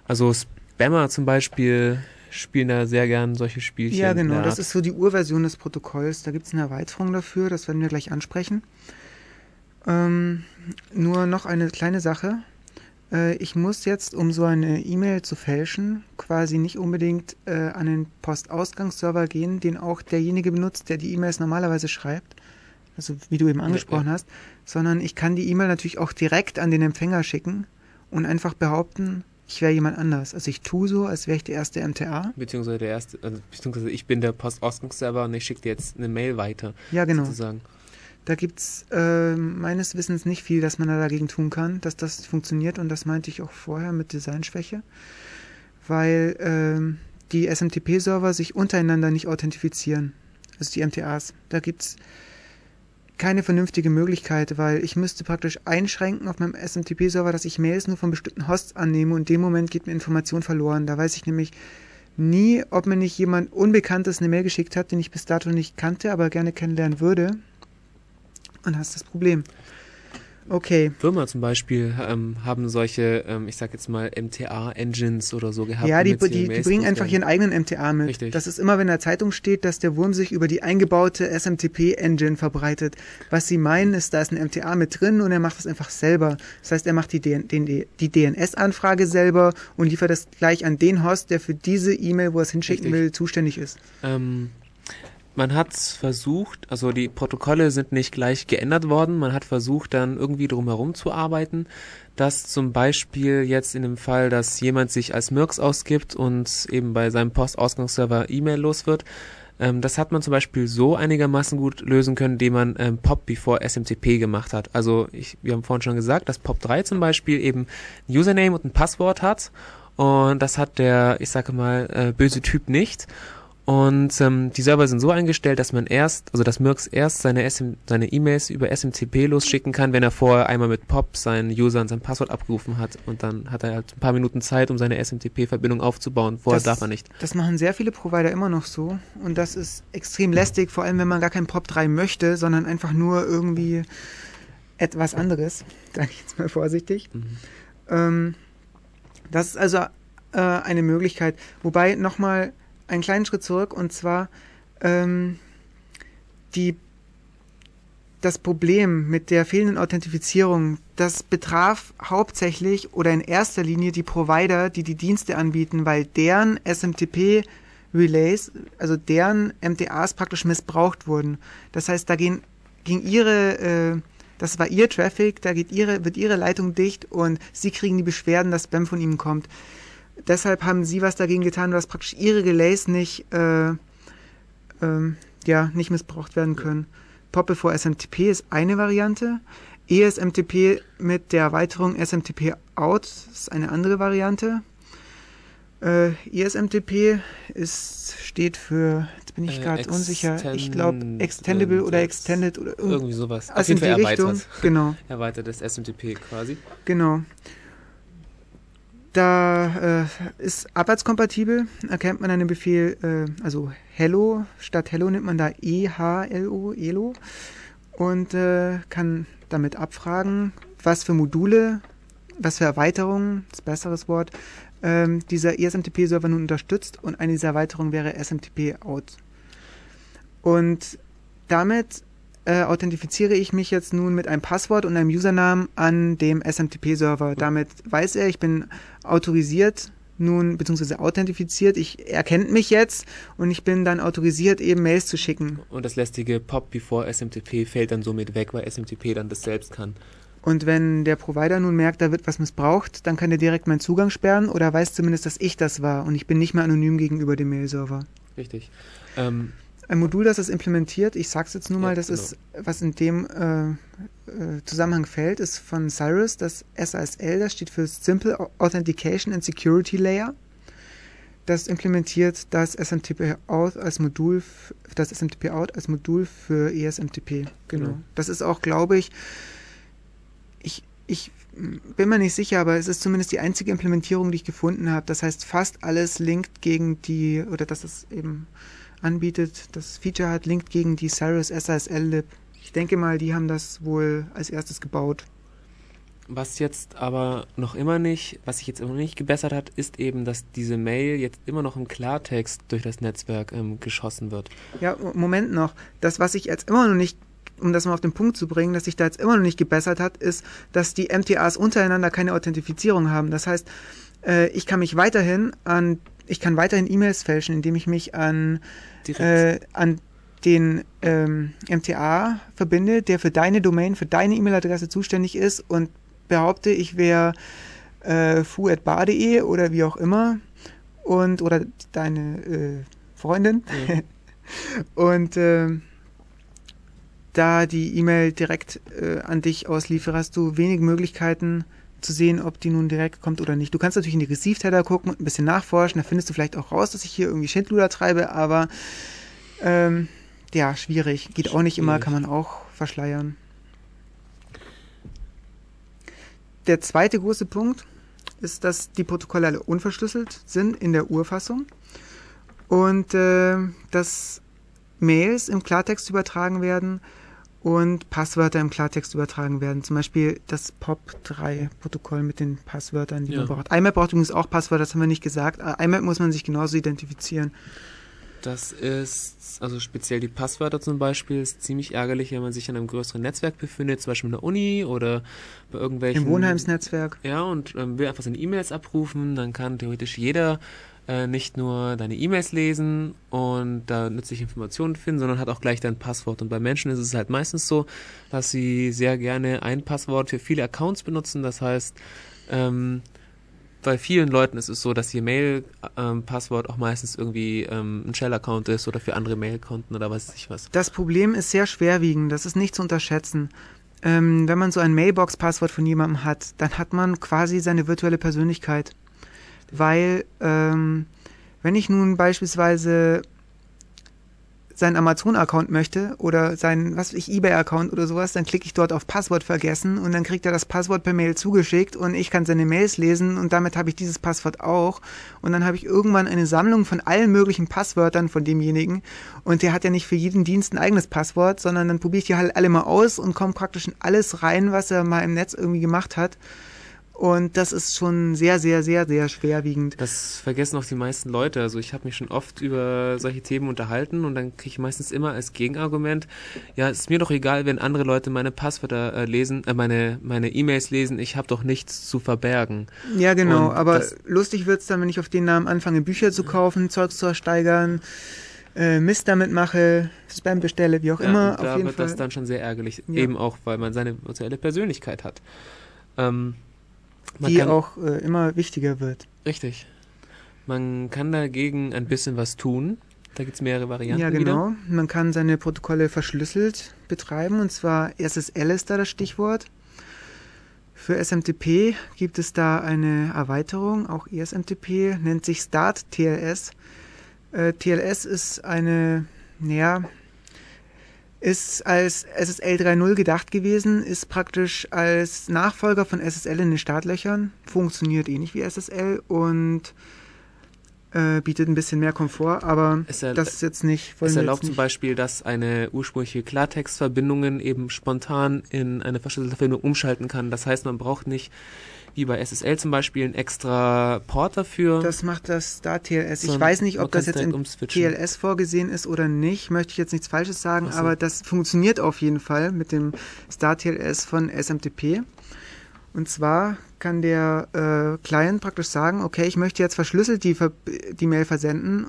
Also Spammer zum Beispiel spielen da sehr gern solche Spielchen. Ja, genau. Das ist so die Urversion des Protokolls. Da gibt es eine Erweiterung dafür. Das werden wir gleich ansprechen. Ähm, nur noch eine kleine Sache. Äh, ich muss jetzt, um so eine E-Mail zu fälschen, quasi nicht unbedingt äh, an den Postausgangsserver gehen, den auch derjenige benutzt, der die E-Mails normalerweise schreibt, also wie du eben angesprochen ja, ja. hast, sondern ich kann die E-Mail natürlich auch direkt an den Empfänger schicken und einfach behaupten, ich wäre jemand anders. Also ich tue so, als wäre ich der erste MTA. Beziehungsweise der erste, also beziehungsweise ich bin der Postausgangsserver und ich schicke dir jetzt eine Mail weiter. Ja, genau. Sozusagen. Da gibt's äh, meines Wissens nicht viel, dass man da dagegen tun kann, dass das funktioniert und das meinte ich auch vorher mit Designschwäche, weil äh, die SMTP-Server sich untereinander nicht authentifizieren, also die MTAs. Da gibt's keine vernünftige Möglichkeit, weil ich müsste praktisch einschränken auf meinem SMTP-Server, dass ich Mails nur von bestimmten Hosts annehme und in dem Moment geht mir Information verloren. Da weiß ich nämlich nie, ob mir nicht jemand Unbekanntes eine Mail geschickt hat, den ich bis dato nicht kannte, aber gerne kennenlernen würde. Und hast das Problem. Okay. Firma zum Beispiel ähm, haben solche, ähm, ich sag jetzt mal, MTA-Engines oder so gehabt. Ja, die, die, die bringen einfach ihren eigenen MTA mit. Richtig. Das ist immer, wenn in der Zeitung steht, dass der Wurm sich über die eingebaute SMTP-Engine verbreitet. Was sie meinen, ist, da ist ein MTA mit drin und er macht das einfach selber. Das heißt, er macht die, den, die DNS-Anfrage selber und liefert das gleich an den Host, der für diese E-Mail, wo er es hinschicken Richtig. will, zuständig ist. Ähm, man hat versucht, also die Protokolle sind nicht gleich geändert worden, man hat versucht dann irgendwie drumherum zu arbeiten, dass zum Beispiel jetzt in dem Fall, dass jemand sich als Mirks ausgibt und eben bei seinem Postausgangsserver E-Mail los wird, ähm, das hat man zum Beispiel so einigermaßen gut lösen können, indem man ähm, POP bevor SMTP gemacht hat. Also ich, wir haben vorhin schon gesagt, dass POP3 zum Beispiel eben ein Username und ein Passwort hat und das hat der, ich sage mal, äh, böse Typ nicht. Und ähm, die Server sind so eingestellt, dass man erst, also dass Mirks erst seine SM, seine E-Mails über SMTP losschicken kann, wenn er vorher einmal mit POP seinen User und sein Passwort abgerufen hat. Und dann hat er halt ein paar Minuten Zeit, um seine SMTP-Verbindung aufzubauen. Vorher das, darf er nicht. Das machen sehr viele Provider immer noch so. Und das ist extrem lästig, vor allem wenn man gar kein POP 3 möchte, sondern einfach nur irgendwie etwas anderes. Sage ich jetzt mal vorsichtig. Mhm. Ähm, das ist also äh, eine Möglichkeit. Wobei nochmal einen kleinen Schritt zurück und zwar ähm, die, das Problem mit der fehlenden Authentifizierung, das betraf hauptsächlich oder in erster Linie die Provider, die die Dienste anbieten, weil deren SMTP Relays, also deren MTAs praktisch missbraucht wurden. Das heißt, da gehen, ging ihre, äh, das war ihr Traffic, da geht ihre, wird ihre Leitung dicht und sie kriegen die Beschwerden, dass Spam von ihnen kommt. Deshalb haben sie was dagegen getan, dass praktisch ihre Relays nicht, äh, ähm, ja, nicht missbraucht werden können. Pop bevor SMTP ist eine Variante. ESMTP mit der Erweiterung SMTP out ist eine andere Variante. Äh, ESMTP ist, steht für, jetzt bin ich gerade äh, unsicher, ich glaube Extendable oder Extended oder irgendwie sowas. Also Fall erweitert. Richtung. Genau. Erweitertes SMTP quasi. Genau. Da äh, ist abwärtskompatibel, erkennt man einen Befehl, äh, also Hello, statt Hello nimmt man da EHLO, ELO und äh, kann damit abfragen, was für Module, was für Erweiterungen, das besseres Wort, ähm, dieser ESMTP-Server nun unterstützt und eine dieser Erweiterungen wäre SMTP-Out. Und damit äh, authentifiziere ich mich jetzt nun mit einem Passwort und einem Usernamen an dem SMTP-Server. Damit weiß er, ich bin autorisiert nun, beziehungsweise authentifiziert, ich erkennt mich jetzt und ich bin dann autorisiert, eben Mails zu schicken. Und das lästige Pop bevor SMTP fällt dann somit weg, weil SMTP dann das selbst kann. Und wenn der Provider nun merkt, da wird was missbraucht, dann kann er direkt meinen Zugang sperren oder weiß zumindest, dass ich das war und ich bin nicht mehr anonym gegenüber dem Mail-Server. Richtig. Ähm, ein Modul, das es implementiert, ich sag's jetzt nur mal, ja, das genau. ist, was in dem äh, äh, Zusammenhang fällt, ist von Cyrus, das SASL, das steht für Simple Authentication and Security Layer. Das implementiert das SMTP Out als Modul, das SMTP Out als Modul für ESMTP. Genau. genau. Das ist auch, glaube ich, ich, ich bin mir nicht sicher, aber es ist zumindest die einzige Implementierung, die ich gefunden habe. Das heißt, fast alles linkt gegen die, oder das ist eben anbietet. Das Feature hat linkt gegen die Cyrus SSL-Lib. Ich denke mal, die haben das wohl als erstes gebaut. Was jetzt aber noch immer nicht, was sich jetzt immer nicht gebessert hat, ist eben, dass diese Mail jetzt immer noch im Klartext durch das Netzwerk ähm, geschossen wird. Ja, Moment noch. Das, was sich jetzt immer noch nicht um das mal auf den Punkt zu bringen, dass sich da jetzt immer noch nicht gebessert hat, ist, dass die MTAs untereinander keine Authentifizierung haben. Das heißt, äh, ich kann mich weiterhin an, ich kann weiterhin E-Mails fälschen, indem ich mich an, äh, an den ähm, MTA verbinde, der für deine Domain, für deine E-Mail-Adresse zuständig ist und behaupte, ich wäre äh, fu.bar.de oder wie auch immer und oder deine äh, Freundin Ja. und äh, da die E-Mail direkt äh, an dich ausliefere, hast du wenig Möglichkeiten zu sehen, ob die nun direkt kommt oder nicht. Du kannst natürlich in die Received-Header gucken und ein bisschen nachforschen, da findest du vielleicht auch raus, dass ich hier irgendwie Schindluder treibe, aber ähm, ja, schwierig. Geht auch nicht immer, kann man auch verschleiern. Der zweite große Punkt ist, dass die Protokolle alle unverschlüsselt sind in der Urfassung und äh, dass Mails im Klartext übertragen werden und Passwörter im Klartext übertragen werden. Zum Beispiel das POP3-Protokoll mit den Passwörtern, die Ja. man braucht. IMAP braucht übrigens auch Passwörter, das haben wir nicht gesagt. Äh, IMAP muss man sich genauso identifizieren. Das ist, also speziell die Passwörter zum Beispiel, ist ziemlich ärgerlich, wenn man sich in einem größeren Netzwerk befindet, zum Beispiel in der Uni oder bei irgendwelchen... Im Wohnheimsnetzwerk. Ja, und ähm, will einfach seine E-Mails abrufen, dann kann theoretisch jeder äh, nicht nur deine E-Mails lesen und da nützliche Informationen finden, sondern hat auch gleich dein Passwort. Und bei Menschen ist es halt meistens so, dass sie sehr gerne ein Passwort für viele Accounts benutzen. Das heißt, ähm, bei vielen Leuten ist es so, dass ihr Mail-Passwort auch meistens irgendwie ähm, ein Shell-Account ist oder für andere Mail-Konten oder weiß ich was. Das Problem ist sehr schwerwiegend, das ist nicht zu unterschätzen. Ähm, wenn man so ein Mailbox-Passwort von jemandem hat, dann hat man quasi seine virtuelle Persönlichkeit. Weil, ähm, wenn ich nun beispielsweise seinen Amazon-Account möchte oder seinen, was weiß ich, Ebay-Account oder sowas, dann klicke ich dort auf Passwort vergessen und dann kriegt er das Passwort per Mail zugeschickt und ich kann seine Mails lesen und damit habe ich dieses Passwort auch und dann habe ich irgendwann eine Sammlung von allen möglichen Passwörtern von demjenigen und der hat ja nicht für jeden Dienst ein eigenes Passwort, sondern dann probiere ich die halt alle mal aus und komme praktisch in alles rein, was er mal im Netz irgendwie gemacht hat. Und das ist schon sehr, sehr, sehr, sehr schwerwiegend. Das vergessen auch die meisten Leute. Also ich habe mich schon oft über solche Themen unterhalten und dann kriege ich meistens immer als Gegenargument, ja, es ist mir doch egal, wenn andere Leute meine Passwörter äh, lesen, äh, meine meine E-Mails lesen, ich habe doch nichts zu verbergen. Ja, genau. Und Aber lustig wird's dann, wenn ich auf den Namen anfange, Bücher zu kaufen, Zeugs zu ersteigern, äh, Mist damit mache, Spam bestelle, wie auch Ja, immer. und da auf jeden wird Fall. das dann schon sehr ärgerlich, Ja. eben auch, weil man seine virtuelle Persönlichkeit hat. Ähm, man die auch äh, immer wichtiger wird. Richtig. Man kann dagegen ein bisschen was tun. Da gibt's mehrere Varianten ja, wieder. genau. Man kann seine Protokolle verschlüsselt betreiben und zwar SSL ist da das Stichwort. Für SMTP gibt es da eine Erweiterung, auch ESMTP, nennt sich Start TLS. Äh, TLS ist eine, naja, ist als SSL 3.0 gedacht gewesen, ist praktisch als Nachfolger von SSL in den Startlöchern, funktioniert ähnlich wie SSL und äh, bietet ein bisschen mehr Komfort, aber das ist jetzt nicht. Es erlaubt jetzt zum nicht. Beispiel, dass eine ursprüngliche Klartextverbindungen eben spontan in eine verschlüsselte Verbindung umschalten kann. Das heißt, man braucht nicht, wie bei SSL zum Beispiel, einen extra Port dafür. Das macht das Star TLS. Ich sondern weiß nicht, ob das jetzt in. TLS vorgesehen ist oder nicht. Möchte ich jetzt nichts Falsches sagen, Ach so. aber das funktioniert auf jeden Fall mit dem Star TLS von SMTP. Und zwar kann der äh, Client praktisch sagen, okay, ich möchte jetzt verschlüsselt die, die Mail versenden,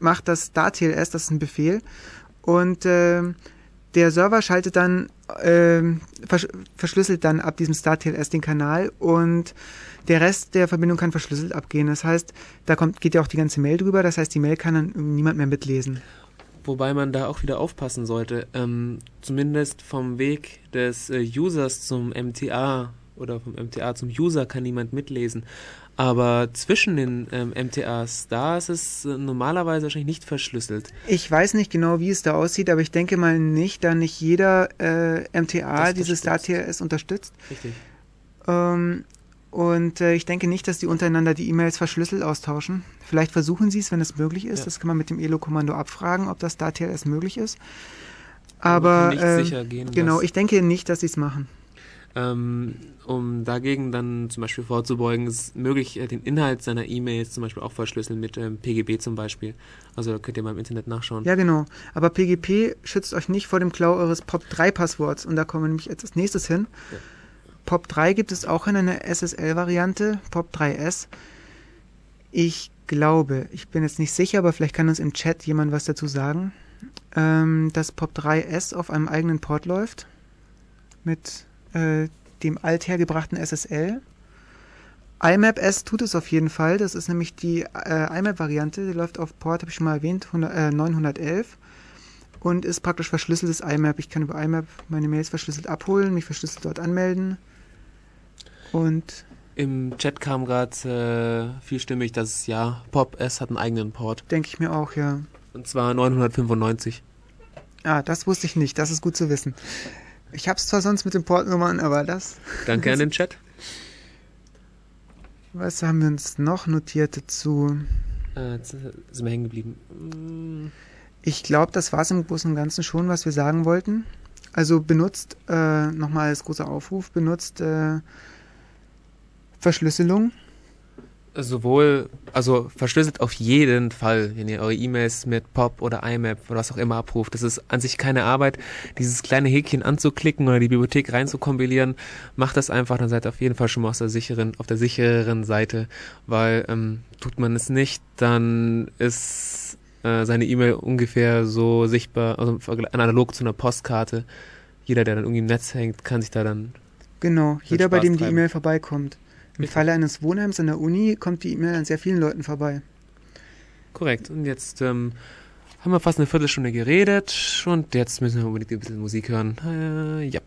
macht das Star TLS, das ist ein Befehl, und ähm, der Server schaltet dann, ähm, versch verschlüsselt dann ab diesem Star TLS den Kanal und der Rest der Verbindung kann verschlüsselt abgehen. Das heißt, da kommt, geht ja auch die ganze Mail drüber, das heißt, die Mail kann dann niemand mehr mitlesen. Wobei man da auch wieder aufpassen sollte. Ähm, zumindest vom Weg des äh, Users zum MTA oder vom MTA zum User kann niemand mitlesen. Aber zwischen den ähm, MTAs, da ist es äh, normalerweise wahrscheinlich nicht verschlüsselt. Ich weiß nicht genau, wie es da aussieht, aber ich denke mal nicht, da nicht jeder äh, MTA Das dieses Star unterstützt. Richtig. Ähm, und äh, ich denke nicht, dass die untereinander die E-Mails verschlüsselt austauschen. Vielleicht versuchen sie es, wenn es möglich ist. Ja. Das kann man mit dem ELO-Kommando abfragen, ob das TLS möglich ist. Aber kann nicht äh, sicher gehen, genau, ich denke nicht, dass sie es machen. Ähm, um dagegen dann zum Beispiel vorzubeugen, ist möglich, äh, den Inhalt seiner E-Mails zum Beispiel auch verschlüsseln mit ähm, PGP zum Beispiel. Also da könnt ihr mal im Internet nachschauen. Ja, genau. Aber PGP schützt euch nicht vor dem Klau eures POP3-Passworts. Und da kommen wir nämlich jetzt als nächstes hin. Ja. POP3 gibt es auch in einer SSL-Variante, POP3S. Ich glaube, ich bin jetzt nicht sicher, aber vielleicht kann uns im Chat jemand was dazu sagen, ähm, dass POP3S auf einem eigenen Port läuft mit äh, dem althergebrachten SSL. IMAP S tut es auf jeden Fall. Das ist nämlich die äh, IMAP-Variante. Die läuft auf Port, habe ich schon mal erwähnt, 100, äh, 911 und ist praktisch verschlüsseltes IMAP. Ich kann über IMAP meine Mails verschlüsselt abholen, mich verschlüsselt dort anmelden. Und im Chat kam gerade äh, vielstimmig, dass ja, Pop S hat einen eigenen Port. Denke ich mir auch, ja. Und zwar 995. Ah, das wusste ich nicht. Das ist gut zu wissen. Ich hab's zwar sonst mit den Portnummern, aber das. Danke an den Chat. Was haben wir uns noch notiert dazu? Äh, jetzt sind wir hängen geblieben. Ich glaube, das war es im Großen und Ganzen schon, was wir sagen wollten. Also benutzt, äh, nochmal als großer Aufruf, benutzt äh, Verschlüsselung? Sowohl, also verschlüsselt auf jeden Fall, wenn ihr eure E-Mails mit POP oder IMAP oder was auch immer abruft. Das ist an sich keine Arbeit, dieses kleine Häkchen anzuklicken oder die Bibliothek reinzukompilieren. Macht das einfach, dann seid ihr auf jeden Fall schon mal aus der sicheren, auf der sicheren Seite, weil ähm, tut man es nicht, dann ist äh, seine E-Mail ungefähr so sichtbar, also analog zu einer Postkarte. Jeder, der dann irgendwie im Netz hängt, kann sich da dann Genau, jeder, bei dem die E-Mail vorbeikommt. Im. Falle eines Wohnheims an der Uni kommt die E-Mail an sehr vielen Leuten vorbei. Korrekt. Und jetzt ähm, haben wir fast eine Viertelstunde geredet und jetzt müssen wir unbedingt ein bisschen Musik hören. Äh, yep.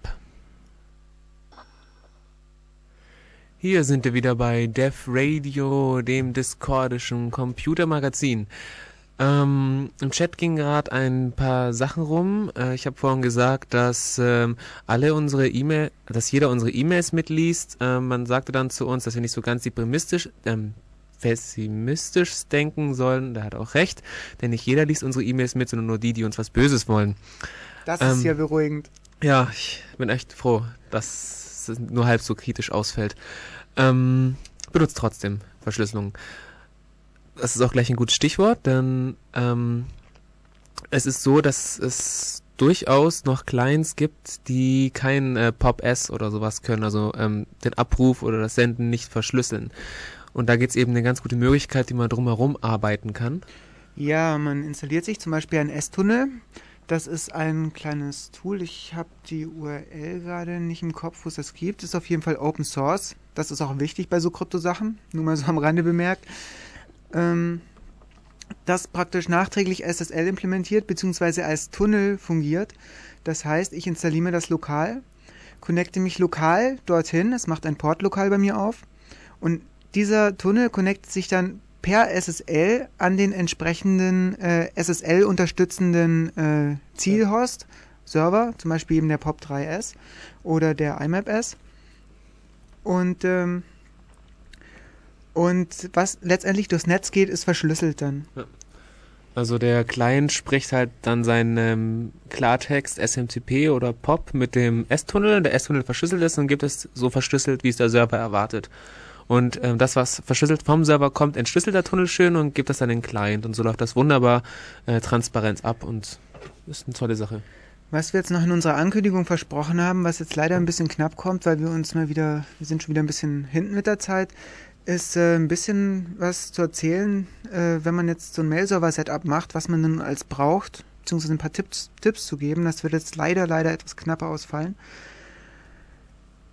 Hier sind wir wieder bei Def Radio, dem discordischen Computermagazin. Ähm, Im Chat ging gerade ein paar Sachen rum. Äh, ich habe vorhin gesagt, dass ähm, alle unsere E-Mail, dass jeder unsere E-Mails mitliest. Äh, man sagte dann zu uns, dass wir nicht so ganz pessimistisch, ähm, pessimistisch denken sollen. Da hat er auch recht, denn nicht jeder liest unsere E-Mails mit, sondern nur die, die uns was Böses wollen. Das ist ja ähm, beruhigend. Ja, ich bin echt froh, dass es nur halb so kritisch ausfällt. Ähm, benutzt trotzdem Verschlüsselung das ist auch gleich ein gutes Stichwort, denn ähm, es ist so, dass es durchaus noch Clients gibt, die kein äh, Pop-S oder sowas können, also ähm, den Abruf oder das Senden nicht verschlüsseln. Und da gibt es eben eine ganz gute Möglichkeit, die man drumherum arbeiten kann. Ja, man installiert sich zum Beispiel ein S-Tunnel. Das ist ein kleines Tool. Ich habe die URL gerade nicht im Kopf, wo es das gibt. Ist auf jeden Fall Open Source. Das ist auch wichtig bei so Kryptosachen. Nur mal so am Rande bemerkt ähm, das praktisch nachträglich SSL implementiert bzw. als Tunnel fungiert. Das heißt, ich installiere mir das lokal, connecte mich lokal dorthin, es macht ein Port lokal bei mir auf und dieser Tunnel connectet sich dann per SSL an den entsprechenden äh, SSL unterstützenden äh, Zielhost Server, zum Beispiel eben der POP3S oder der IMAP-S. Und ähm, und was letztendlich durchs Netz geht, ist verschlüsselt dann. Ja. Also der Client spricht halt dann seinen ähm, Klartext SMTP oder POP mit dem S-Tunnel. Der S-Tunnel verschlüsselt ist und gibt es so verschlüsselt, wie es der Server erwartet. Und ähm, das, was verschlüsselt vom Server kommt, entschlüsselt der Tunnel schön und gibt das dann den Client. Und so läuft das wunderbar äh, transparent ab und ist eine tolle Sache. Was wir jetzt noch in unserer Ankündigung versprochen haben, was jetzt leider ein bisschen knapp kommt, weil wir uns mal wieder, wir sind schon wieder ein bisschen hinten mit der Zeit, ist äh, ein bisschen was zu erzählen, äh, wenn man jetzt so ein Mail-Server-Setup macht, was man nun als braucht, beziehungsweise ein paar Tipps, Tipps zu geben. Das wird jetzt leider, leider etwas knapper ausfallen.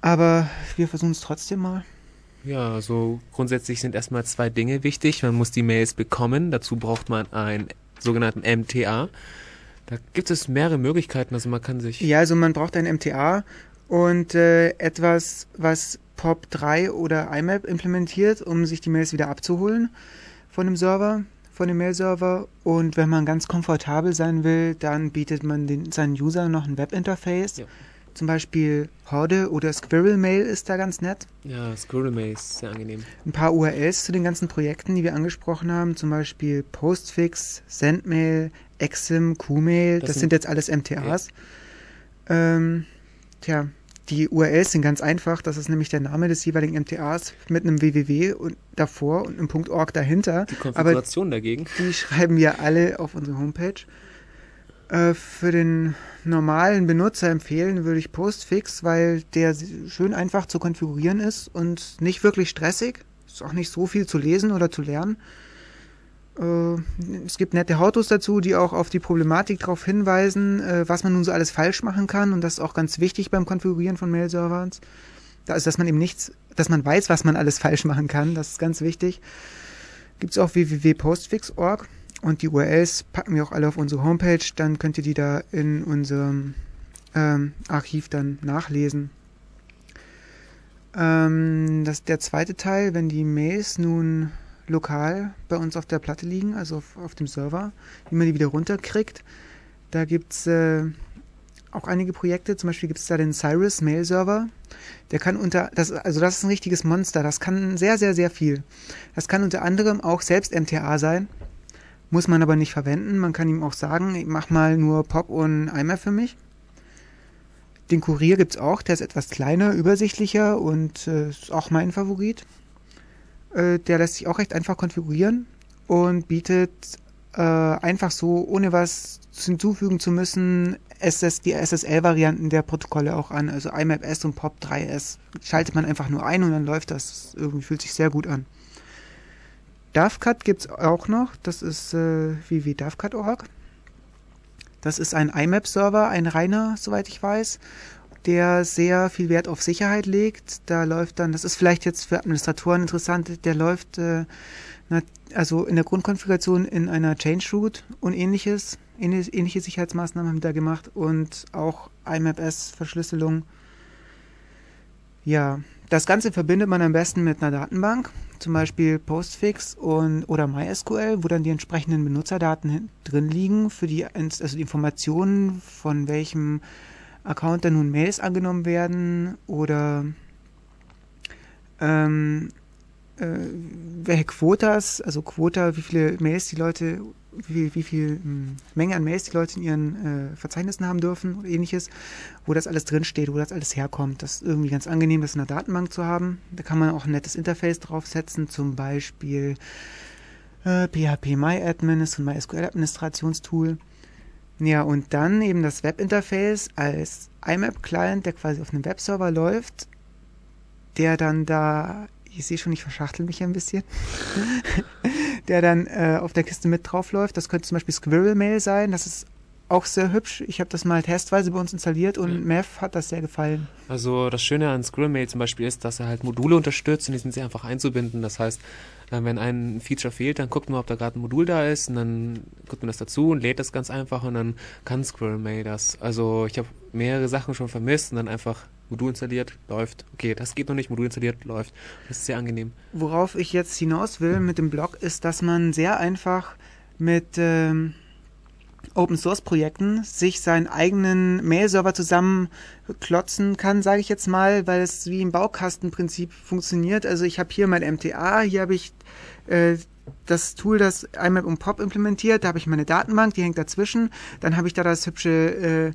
Aber wir versuchen es trotzdem mal. Ja, also grundsätzlich sind erstmal zwei Dinge wichtig. Man muss die Mails bekommen. Dazu braucht man einen sogenannten MTA. Da gibt es mehrere Möglichkeiten. Also man kann sich. Ja, also man braucht ein MTA und äh, etwas, was POP3 oder IMAP implementiert, um sich die Mails wieder abzuholen von dem Server, von dem Mail-Server. Und wenn man ganz komfortabel sein will, dann bietet man den, seinen Usern noch ein Webinterface. Ja. Zum Beispiel Horde oder Squirrel Mail ist da ganz nett. Ja, Squirrel Mail ist sehr angenehm. Ein paar URLs zu den ganzen Projekten, die wir angesprochen haben, zum Beispiel Postfix, Sendmail, Exim, Qmail, das, das sind, sind, jetzt alles MTAs. Ja. Ähm, tja, die URLs sind ganz einfach. Das ist nämlich der Name des jeweiligen MTAs mit einem www und davor und einem .org dahinter. Die Konfiguration Aber dagegen. Die schreiben wir alle auf unsere Homepage. Äh, für den normalen Benutzer empfehlen würde ich Postfix, weil der schön einfach zu konfigurieren ist und nicht wirklich stressig. Ist auch nicht so viel zu lesen oder zu lernen. Äh, es gibt nette Autos dazu, die auch auf die Problematik darauf hinweisen, äh, was man nun so alles falsch machen kann. Und das ist auch ganz wichtig beim Konfigurieren von Mail-Servern. Also, dass man eben nichts, dass man weiß, was man alles falsch machen kann. Das ist ganz wichtig. Gibt es auch www.postfix.org und die URLs packen wir auch alle auf unsere Homepage. Dann könnt ihr die da in unserem ähm, Archiv dann nachlesen. Ähm, das der zweite Teil, wenn die Mails nun lokal bei uns auf der Platte liegen, also auf, auf dem Server, wie man die wieder runterkriegt. Da gibt es äh, auch einige Projekte, zum Beispiel gibt es da den Cyrus Mail Server. Der kann unter, das, also das ist ein richtiges Monster, das kann sehr, sehr, sehr viel. Das kann unter anderem auch selbst MTA sein, muss man aber nicht verwenden. Man kann ihm auch sagen, ich mach mal nur Pop und Eimer für mich. Den Kurier gibt es auch, der ist etwas kleiner, übersichtlicher und äh, ist auch mein Favorit. Äh, der lässt sich auch recht einfach konfigurieren und bietet äh, einfach so, ohne was hinzufügen zu müssen, SS, die SSL-Varianten der Protokolle auch an. Also IMAP S und POP 3S. Schaltet man einfach nur ein und dann läuft das. Irgendwie fühlt sich sehr gut an. DAVCAT gibt es auch noch. Das ist äh, www.davcat.org. Das ist ein IMAP-Server, ein reiner, soweit ich weiß der sehr viel Wert auf Sicherheit legt. Da läuft dann, das ist vielleicht jetzt für Administratoren interessant, der läuft äh, also in der Grundkonfiguration in einer Change Root und ähnliches. Ähnliche Sicherheitsmaßnahmen haben wir da gemacht und auch IMAP-S-Verschlüsselung. Ja, das Ganze verbindet man am besten mit einer Datenbank, zum Beispiel Postfix und, oder MySQL, wo dann die entsprechenden Benutzerdaten drin liegen für die, also die Informationen von welchem Account dann nun Mails angenommen werden oder ähm, äh, welche Quotas, also Quota, wie viele Mails die Leute, wie, wie viel mh, hm, Menge an Mails die Leute in ihren äh, Verzeichnissen haben dürfen oder ähnliches, wo das alles drinsteht, wo das alles herkommt. Das ist irgendwie ganz angenehm, das in der Datenbank zu haben. Da kann man auch ein nettes Interface draufsetzen, zum Beispiel äh, PHP MyAdmin ist ein MySQL-Administrationstool. Ja, und dann eben das Webinterface als IMAP-Client, der quasi auf einem Webserver läuft, der dann da, ich sehe schon, ich verschachtel mich ein bisschen, der dann äh, auf der Kiste mit drauf läuft. Das könnte zum Beispiel Squirrel Mail sein. Das ist auch sehr hübsch. Ich habe das mal testweise bei uns installiert und ja. Mev hat das sehr gefallen. Also das Schöne an Squirrel zum Beispiel ist, dass er halt Module unterstützt und die sind sehr einfach einzubinden. Das heißt, äh, wenn ein Feature fehlt, dann guckt man, ob da gerade ein Modul da ist und dann guckt man das dazu und lädt das ganz einfach und dann kann Squirrel das. Also ich habe mehrere Sachen schon vermisst und dann einfach Modul installiert, läuft. Okay, das geht noch nicht, Modul installiert, läuft. Das ist sehr angenehm. Worauf ich jetzt hinaus will mit dem Blog ist, dass man sehr einfach mit ähm, Open Source Projekten sich seinen eigenen Mail-Server zusammenklotzen kann, sage ich jetzt mal, weil es wie im Baukastenprinzip funktioniert. Also ich habe hier mein MTA, hier habe ich äh, das Tool, das IMAP und POP implementiert, da habe ich meine Datenbank, die hängt dazwischen, dann habe ich da das hübsche, äh,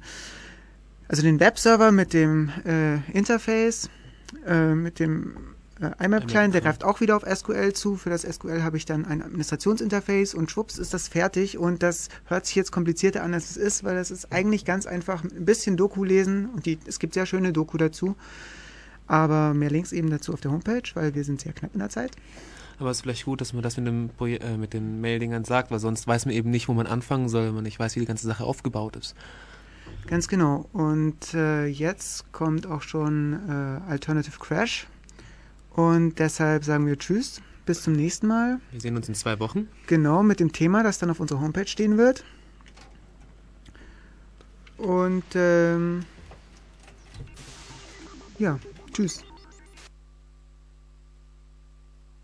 also den Webserver mit dem äh, Interface, äh, mit dem äh, IMAP-Client, der greift auch wieder auf SQL zu. Für das SQL habe ich dann ein Administrationsinterface und schwupps ist das fertig. Und das hört sich jetzt komplizierter an, als es ist, weil das ist eigentlich ganz einfach ein bisschen Doku lesen und die, es gibt sehr schöne Doku dazu. Aber mehr Links eben dazu auf der Homepage, weil wir sind sehr knapp in der Zeit. Aber es ist vielleicht gut, dass man das mit, dem äh, mit den Maildingern sagt, weil sonst weiß man eben nicht, wo man anfangen soll, wenn man nicht weiß, wie die ganze Sache aufgebaut ist. Ganz genau. Und äh, jetzt kommt auch schon äh, Alternative Crash und deshalb sagen wir Tschüss, bis zum nächsten Mal. Wir sehen uns in zwei Wochen. Genau, mit dem Thema, das dann auf unserer Homepage stehen wird. Und ähm, ja, tschüss.